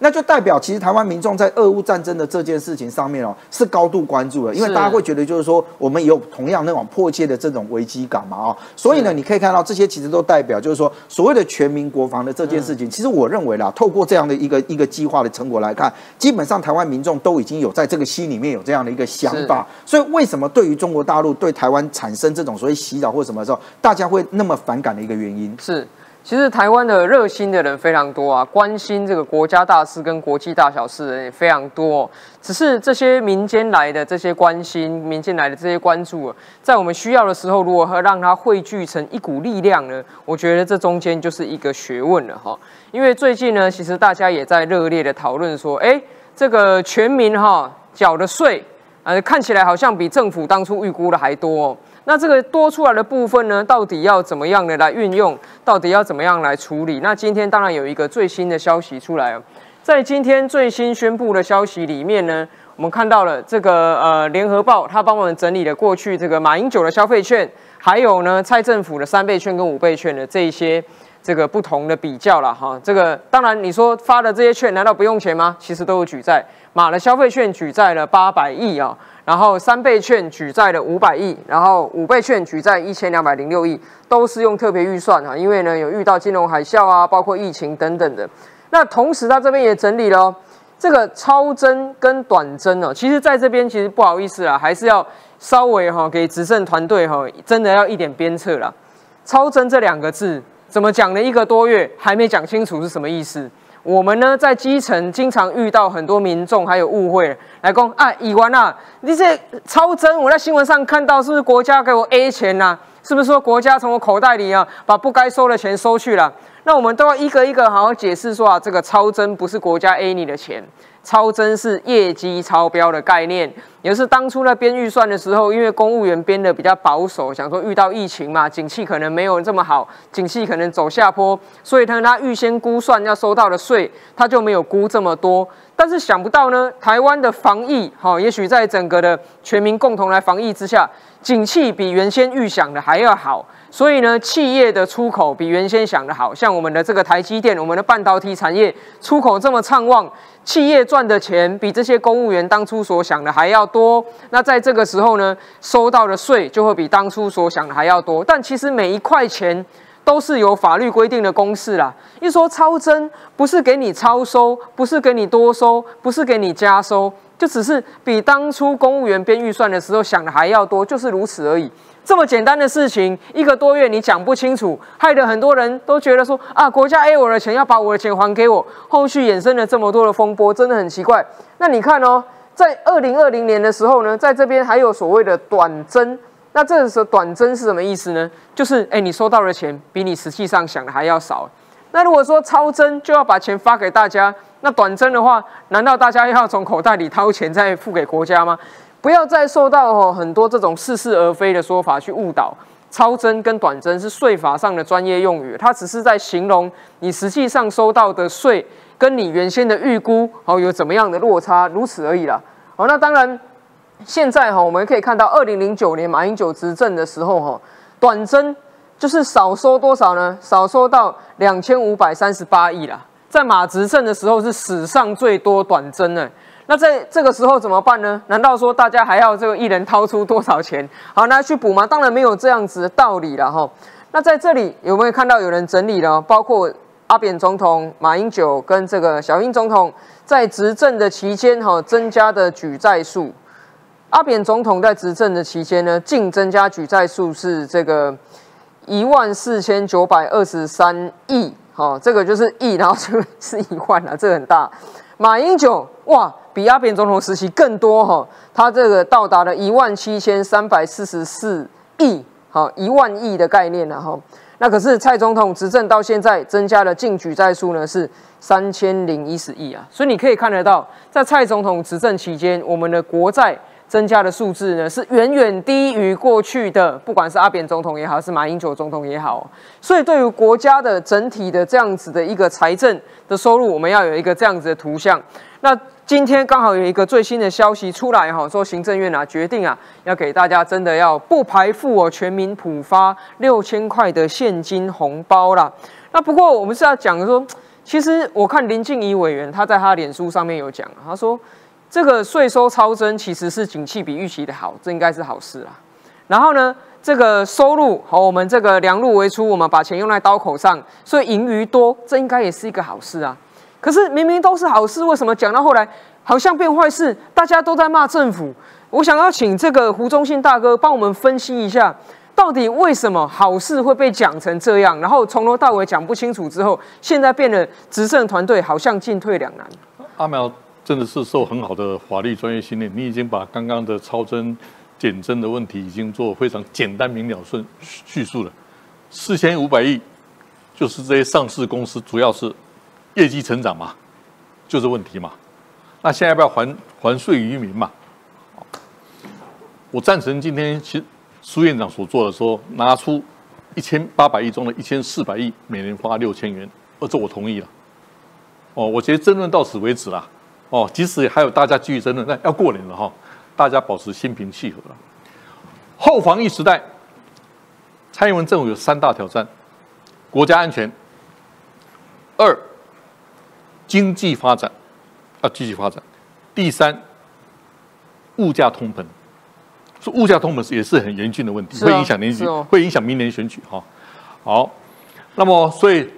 D: 那就代表，其实台湾民众在俄乌战争的这件事情上面哦，是高度关注的，因为大家会觉得就是说，我们也有同样那种迫切的这种危机感嘛哦，所以呢，你可以看到这些其实都代表就是说，所谓的全民国防的这件事情，其实我认为啦，透过这样的一个一个计划的成果来看，基本上台湾民众都已经有在这个心里面有这样的一个想法，所以为什么对于中国大陆对台湾产生这种所谓洗脑或什么的时候，大家会那么反感的一个原因？
A: 是，其实台湾的热心的人非常多啊，关心这个国家大事跟国际大小事的人也非常多、只是这些民间来的这些关心，民间来的这些关注、在我们需要的时候，如何让它汇聚成一股力量呢？我觉得这中间就是一个学问了哈。因为最近呢，其实大家也在热烈的讨论说，哎，这个全民哈缴的税，呃，看起来好像比政府当初预估的还多、那这个多出来的部分呢，到底要怎么样的来运用？到底要怎么样来处理？那今天当然有一个最新的消息出来哦，在今天最新宣布的消息里面呢，我们看到了这个呃联合报，它帮我们整理了过去这个马英九的消费券，还有呢蔡政府的三倍券跟五倍券的这一些这个不同的比较了哈。这个当然你说发的这些券难道不用钱吗？其实都有举债，马的消费券举债了八百亿啊。然后三倍券举债了五百亿，然后五倍券举债一千两百零六亿，都是用特别预算哈，因为呢有遇到金融海啸啊，包括疫情等等的。那同时他这边也整理了、哦、这个超增跟短增哦，其实在这边其实不好意思啦，还是要稍微哈、给执政团队哈真的要一点鞭策啦。超增这两个字怎么讲了一个多月还没讲清楚是什么意思？我们呢在基层经常遇到很多民众还有误会来讲啊，以完啊，你这超增，我在新闻上看到是不是国家给我 A 钱呐、啊？是不是说国家从我口袋里啊把不该收的钱收去了？那我们都要一个一个好好解释说啊，这个超增不是国家 A 你的钱，超增是业绩超标的概念，也是当初在编预算的时候，因为公务员编的比较保守，想说遇到疫情嘛，景气可能没有这么好，景气可能走下坡，所以呢，他预先估算要收到的税，他就没有估这么多。但是想不到呢，台湾的防疫，哈，也许在整个的全民共同来防疫之下，景气比原先预想的还要好。所以呢，企业的出口比原先想的好，像我们的这个台积电，我们的半导体产业出口这么畅旺，企业赚的钱比这些公务员当初所想的还要多。那在这个时候呢，收到的税就会比当初所想的还要多。但其实每一块钱都是有法律规定的公式啦。一说超增，不是给你超收，不是给你多收，不是给你加收，就只是比当初公务员编预算的时候想的还要多，就是如此而已。这么简单的事情，一个多月你讲不清楚，害得很多人都觉得说啊，国家 A 我的钱，要把我的钱还给我。后续衍生了这么多的风波，真的很奇怪。那你看哦，在二零二零年的时候呢，在这边还有所谓的短增，那这时候短增是什么意思呢？就是哎，你收到的钱比你实际上想的还要少。那如果说超增就要把钱发给大家，那短增的话，难道大家要从口袋里掏钱再付给国家吗？不要再受到哦很多这种似是而非的说法去误导。超增跟短增是税法上的专业用语，它只是在形容你实际上收到的税跟你原先的预估哦有怎么样的落差，如此而已啦。好，那当然现在哈我们可以看到，二零零九年马英九执政的时候哈，短增就是少收多少呢？少收到两千五百三十八亿啦。在马执政的时候是史上最多短征呢。那在这个时候怎么办呢？难道说大家还要这个一人掏出多少钱，好拿去补吗？当然没有这样子的道理了哈。那在这里有没有看到有人整理了？包括阿扁总统、马英九跟这个小英总统在执政的期间哈，增加的举债数。阿扁总统在执政的期间呢，净增加举债数是这个一万四千九百二十三亿，好，这个就是亿，然后就 是一万了，这个很大。马英九哇，比阿扁总统时期更多哈，他这个到达了一万七千三百四十四亿，好，一万亿的概念了哈。那可是蔡总统执政到现在增加了净举债数呢是三千零一十亿啊，所以你可以看得到，在蔡总统执政期间，我们的国债增加的数字呢是远远低于过去的，不管是阿扁总统也好，是马英九总统也好，所以对于国家的整体的这样子的一个财政的收入，我们要有一个这样子的图像。那今天刚好有一个最新的消息出来哈，说行政院啊决定啊要给大家真的要不排付哦，全民普发六千块的现金红包啦。那不过我们是要讲说，其实我看林静怡委员他在他脸书上面有讲，他说这个税收超增其实是景气比预期的好，这应该是好事啊。然后呢，这个收入和我们这个量入为出，我们把钱用在刀口上，所以盈余多，这应该也是一个好事啊。可是明明都是好事，为什么讲到后来好像变坏事？大家都在骂政府。我想要请这个胡忠信大哥帮我们分析一下，到底为什么好事会被讲成这样，然后从头到尾讲不清楚之后，现在变得执政团队好像进退两难。
F: 阿苗真的是受很好的法律专业训练，你已经把刚刚的超增、减增的问题已经做非常简单明了顺叙述了。四千五百亿就是这些上市公司，主要是。业绩成长嘛，就是问题嘛。那现在要不要还还税于民嘛？我赞成今天其实苏院长所做的，说拿出一千八百亿中的一千四百亿，每年花六千元，呃，这我同意了。哦，我觉得争论到此为止了。哦，即使还有大家继续争论，那要过年了哈，大家保持心平气和了。后防疫时代，蔡英文政府有三大挑战：国家安全，二。经济发展要继续发展。第三，物价通膨，说物价通膨是也是很严峻的问题，会影响年举，会影响明年选举哈。好，那么所以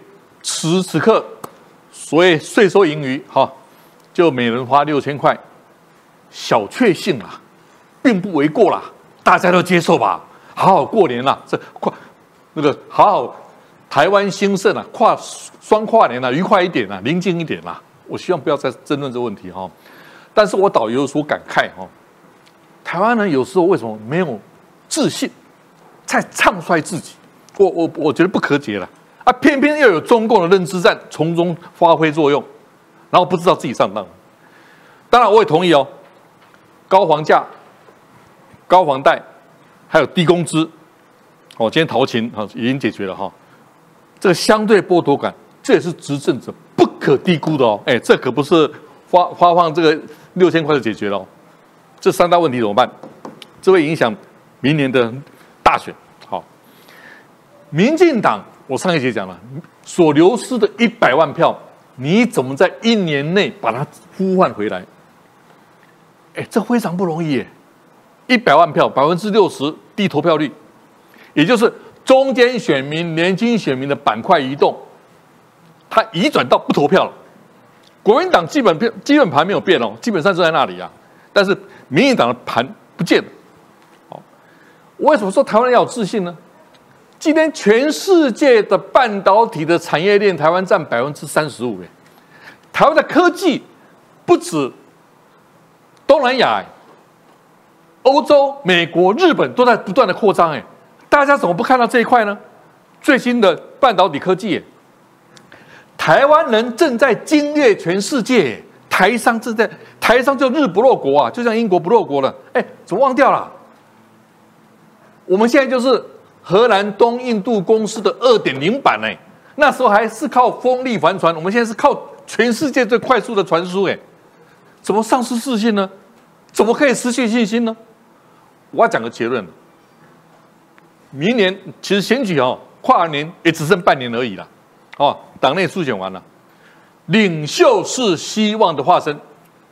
F: 此时此刻所谓税收盈余哈，就每人花六千块，小确幸啦，并不为过啦，大家都接受吧。好好过年啦，这跨那个好好。台湾兴盛啊，跨双跨年啊，愉快一点啊，宁静一点啦。我希望不要再争论这问题哈。但是我导游有所感慨哈，台湾人有时候为什么没有自信，在唱衰自己？我我我觉得不可解了啊！偏偏又有中共的认知战从中发挥作用，然后不知道自己上当。当然我也同意哦，高房价、高房贷，还有低工资，哦，今天陶琴哈已经解决了哈。这个相对剥夺感，这也是执政者不可低估的哦。哎，这可不是发发放这个六千块就解决了。这三大问题怎么办？这会影响明年的大选。好，民进党，我上一节讲了，所流失的一百万票，你怎么在一年内把它呼唤回来？哎，这非常不容易！一百万票，百分之六十低投票率，也就是。中间选民、年轻选民的板块移动，它移转到不投票了。国民党基本票、基本盘没有变哦，基本上是在那里啊。但是民进党的盘不见了。好，为什么说台湾人要有自信呢？今天全世界的半导体的产业链，台湾占百分之三十五。哎，台湾的科技不止东南亚，欧洲、美国、日本都在不断的扩张。哎。大家怎么不看到这一块呢？最新的半导体科技，台湾人正在惊掠全世界。台商正在台商就日不落国啊，就像英国不落国了。哎，怎么忘掉了？我们现在就是荷兰东印度公司的二点零版哎，那时候还是靠风力帆船，我们现在是靠全世界最快速的传输哎，怎么丧失自信呢？怎么可以失去信心呢？我要讲个结论。明年其实选举哦，跨年也只剩半年而已了，哦，党内初选完了，领袖是希望的化身。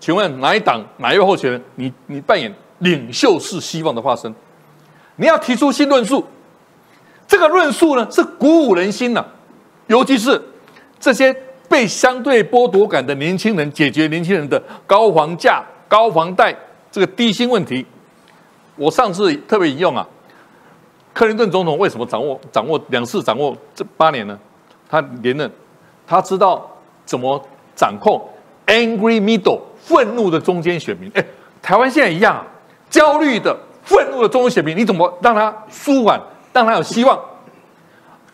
F: 请问哪一党哪一位候选人？你你扮演领袖是希望的化身，你要提出新论述。这个论述呢是鼓舞人心的，尤其是这些被相对剥夺感的年轻人，解决年轻人的高房价、高房贷这个低薪问题。我上次特别引用啊，克林顿总统为什么掌握掌握两次掌握这八年呢？他连任，他知道怎么掌控 angry middle 愤怒的中间选民。哎，台湾现在一样啊，焦虑的愤怒的中间选民，你怎么让他舒缓，让他有希望？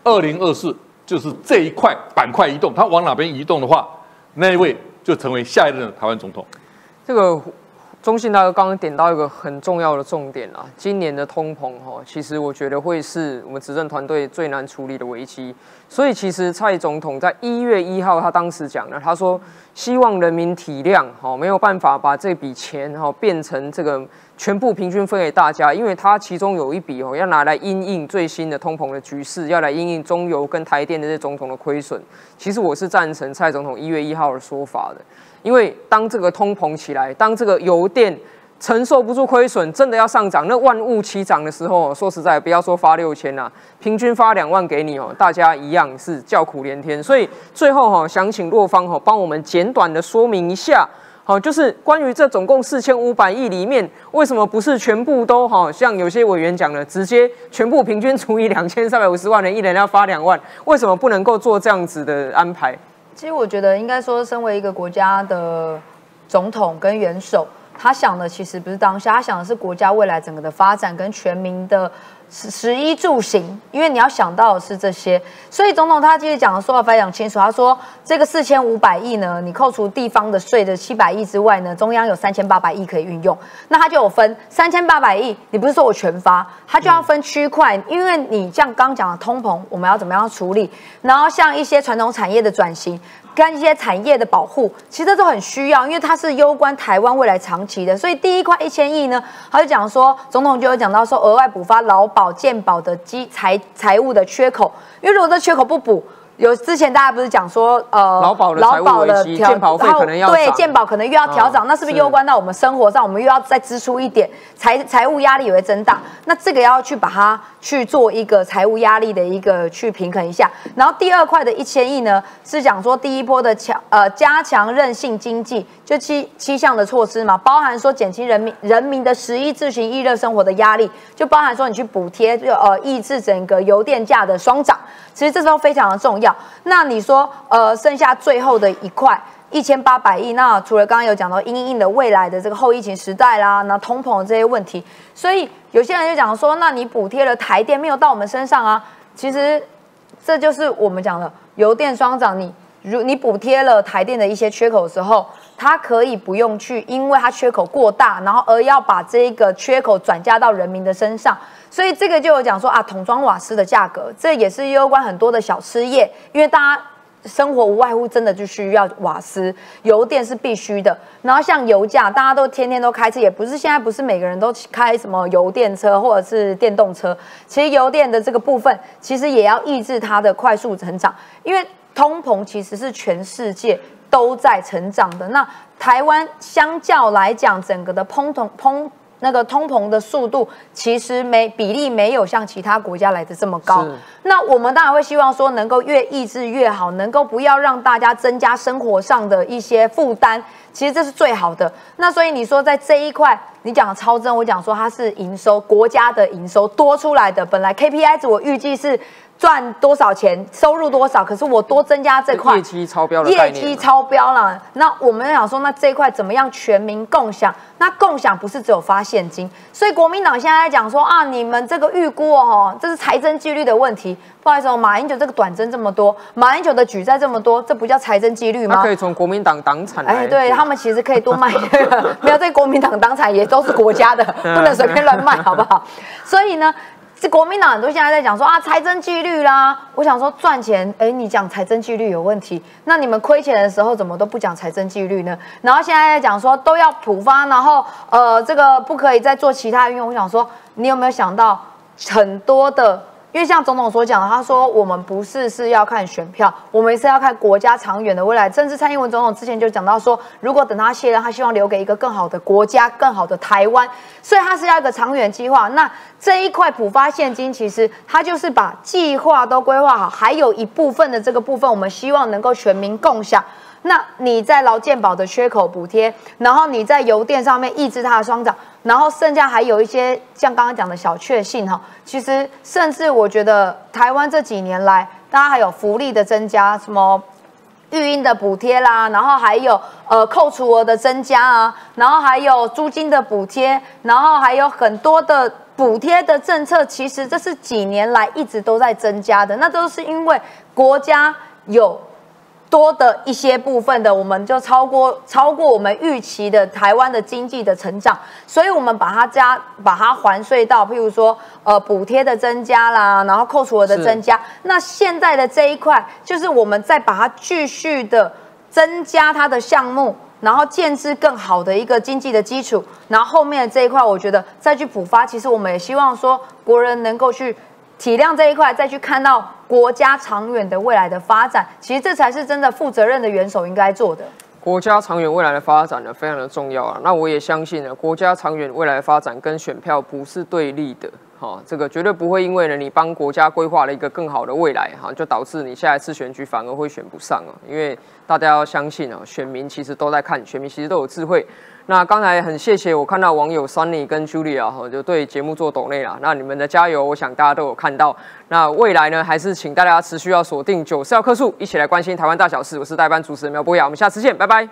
F: 二零二四就是这一块板块移动，他往哪边移动的话，那一位就成为下一任的台湾总统。
A: 这个。中信大哥刚刚点到一个很重要的重点啊，今年的通膨哈，其实我觉得会是我们执政团队最难处理的危机。所以其实蔡总统在一月一号他当时讲了，他说希望人民体谅哈，没有办法把这笔钱哈变成这个全部平均分给大家，因为它其中有一笔哦要拿来因应最新的通膨的局势，要来因应中油跟台电的这总统的亏损。其实我是赞成蔡总统一月一号的说法的。因为当这个通膨起来，当这个油电承受不住亏损，真的要上涨，那万物齐涨的时候，说实在，不要说发六千啦，平均发两万给你哦，大家一样是叫苦连天。所以最后哈，想请洛方哈帮我们简短的说明一下，好，就是关于这总共四千五百亿里面，为什么不是全部都哈，像有些委员讲的，直接全部平均除以两千三百五十万人，一人要发两万，为什么不能够做这样子的安排？
E: 其实我觉得，应该说，身为一个国家的总统跟元首，他想的其实不是当下，他想的是国家未来整个的发展跟全民的。十十一住行，因为你要想到的是这些，所以总统他其实讲的说话非常清楚。他说，这个四千五百亿呢，你扣除地方的税的七百亿之外呢，中央有三千八百亿可以运用。那他就有分三千八百亿，你不是说我全发，他就要分区块，因为你像刚讲的通膨，我们要怎么样处理？然后像一些传统产业的转型。跟一些产业的保护，其实都很需要，因为它是攸关台湾未来长期的。所以第一块一千亿呢，他就讲说，总统就有讲到说，额外补发劳保健保的基财财务的缺口，因为如果这缺口不补。有之前大家不是讲说，呃，
A: 劳保的劳保的健保费可能要
E: 对健保可能又要调涨，那是不是攸关到我们生活上？我们又要再支出一点，财财务压力也会增大。那这个要去把它去做一个财务压力的一个去平衡一下。然后第二块的一千亿呢，是讲说第一波的强呃加强韧性经济，就七七项的措施嘛，包含说减轻人民人民的十一自行易热生活的压力，就包含说你去补贴，就呃抑制整个油电价的双涨。其实这都非常的重要。那你说，呃，剩下最后的一块一千八百亿，那除了刚刚有讲到硬硬的未来的这个后疫情时代啦，那通膨这些问题，所以有些人就讲说，那你补贴了台电没有到我们身上啊？其实这就是我们讲的油电双涨。你如你补贴了台电的一些缺口的时候，它可以不用去，因为它缺口过大，然后而要把这个缺口转嫁到人民的身上。所以这个就有讲说啊，桶装瓦斯的价格，这也是攸关很多的小吃业，因为大家生活无外乎真的就需要瓦斯，油电是必须的。然后像油价，大家都天天都开车，也不是现在不是每个人都开什么油电车或者是电动车。其实油电的这个部分，其实也要抑制它的快速成长，因为通膨其实是全世界都在成长的。那台湾相较来讲，整个的通膨通。那个通膨的速度其实没比例没有像其他国家来的这么高。那我们当然会希望说能够越抑制越好，能够不要让大家增加生活上的一些负担。其实这是最好的。那所以你说在这一块，你讲超增，我讲说它是营收国家的营收多出来的，本来 KPI 值我预计是。赚多少钱，收入多少？可是我多增加这块
A: 业绩超标
E: 业绩超标了。那我们想说，那这一块怎么样全民共享？那共享不是只有发现金，所以国民党现在在讲说啊，你们这个预估哦，这是财政纪律的问题。不好意思，马英九这个短征这么多，马英九的举债这么多，这不叫财政纪律吗？
A: 可以从国民党党产哎，
E: 对他们其实可以多卖，没有在国民党党产也都是国家的，不能随便乱卖，好不好？所以呢。这国民党很多现在在讲说啊财政纪律啦，我想说赚钱，哎，你讲财政纪律有问题，那你们亏钱的时候怎么都不讲财政纪律呢？然后现在在讲说都要普发，然后呃这个不可以再做其他运用。我想说，你有没有想到很多的因为像总统所讲，他说我们不是是要看选票，我们是要看国家长远的未来。甚至蔡英文总统之前就讲到说，如果等他卸任，他希望留给一个更好的国家、更好的台湾，所以他是要一个长远计划。那这一块普发现金，其实他就是把计划都规划好，还有一部分的这个部分，我们希望能够全民共享。那你在劳健保的缺口补贴，然后你在油电上面抑制它的双涨，然后剩下还有一些像刚刚讲的小确幸哈，其实甚至我觉得台湾这几年来，大家还有福利的增加，什么育婴的补贴啦，然后还有呃扣除额的增加啊，然后还有租金的补贴，然后还有很多的补贴的政策，其实这是几年来一直都在增加的，那都是因为国家有。多的一些部分的，我们就超过超过我们预期的台湾的经济的成长，所以我们把它加把它还税到，譬如说呃补贴的增加啦，然后扣除额的增加。那现在的这一块，就是我们再把它继续的增加它的项目，然后建制更好的一个经济的基础。然后后面的这一块，我觉得再去补发，其实我们也希望说国人能够去。体谅这一块，再去看到国家长远的未来的发展，其实这才是真的负责任的元首应该做的。
A: 国家长远未来的发展呢，非常的重要啊。那我也相信呢，国家长远未来的发展跟选票不是对立的，哈，这个绝对不会因为呢你帮国家规划了一个更好的未来，哈，就导致你下一次选举反而会选不上啊。因为大家要相信啊，选民其实都在看，选民其实都有智慧。那刚才很谢谢我看到网友 Sunny 跟 Julia 哈，就对节目做抖内啦。那你们的加油，我想大家都有看到。那未来呢，还是请大家持续要锁定九四要客数，一起来关心台湾大小事。我是代班主持人苗博雅，我们下次见，拜拜。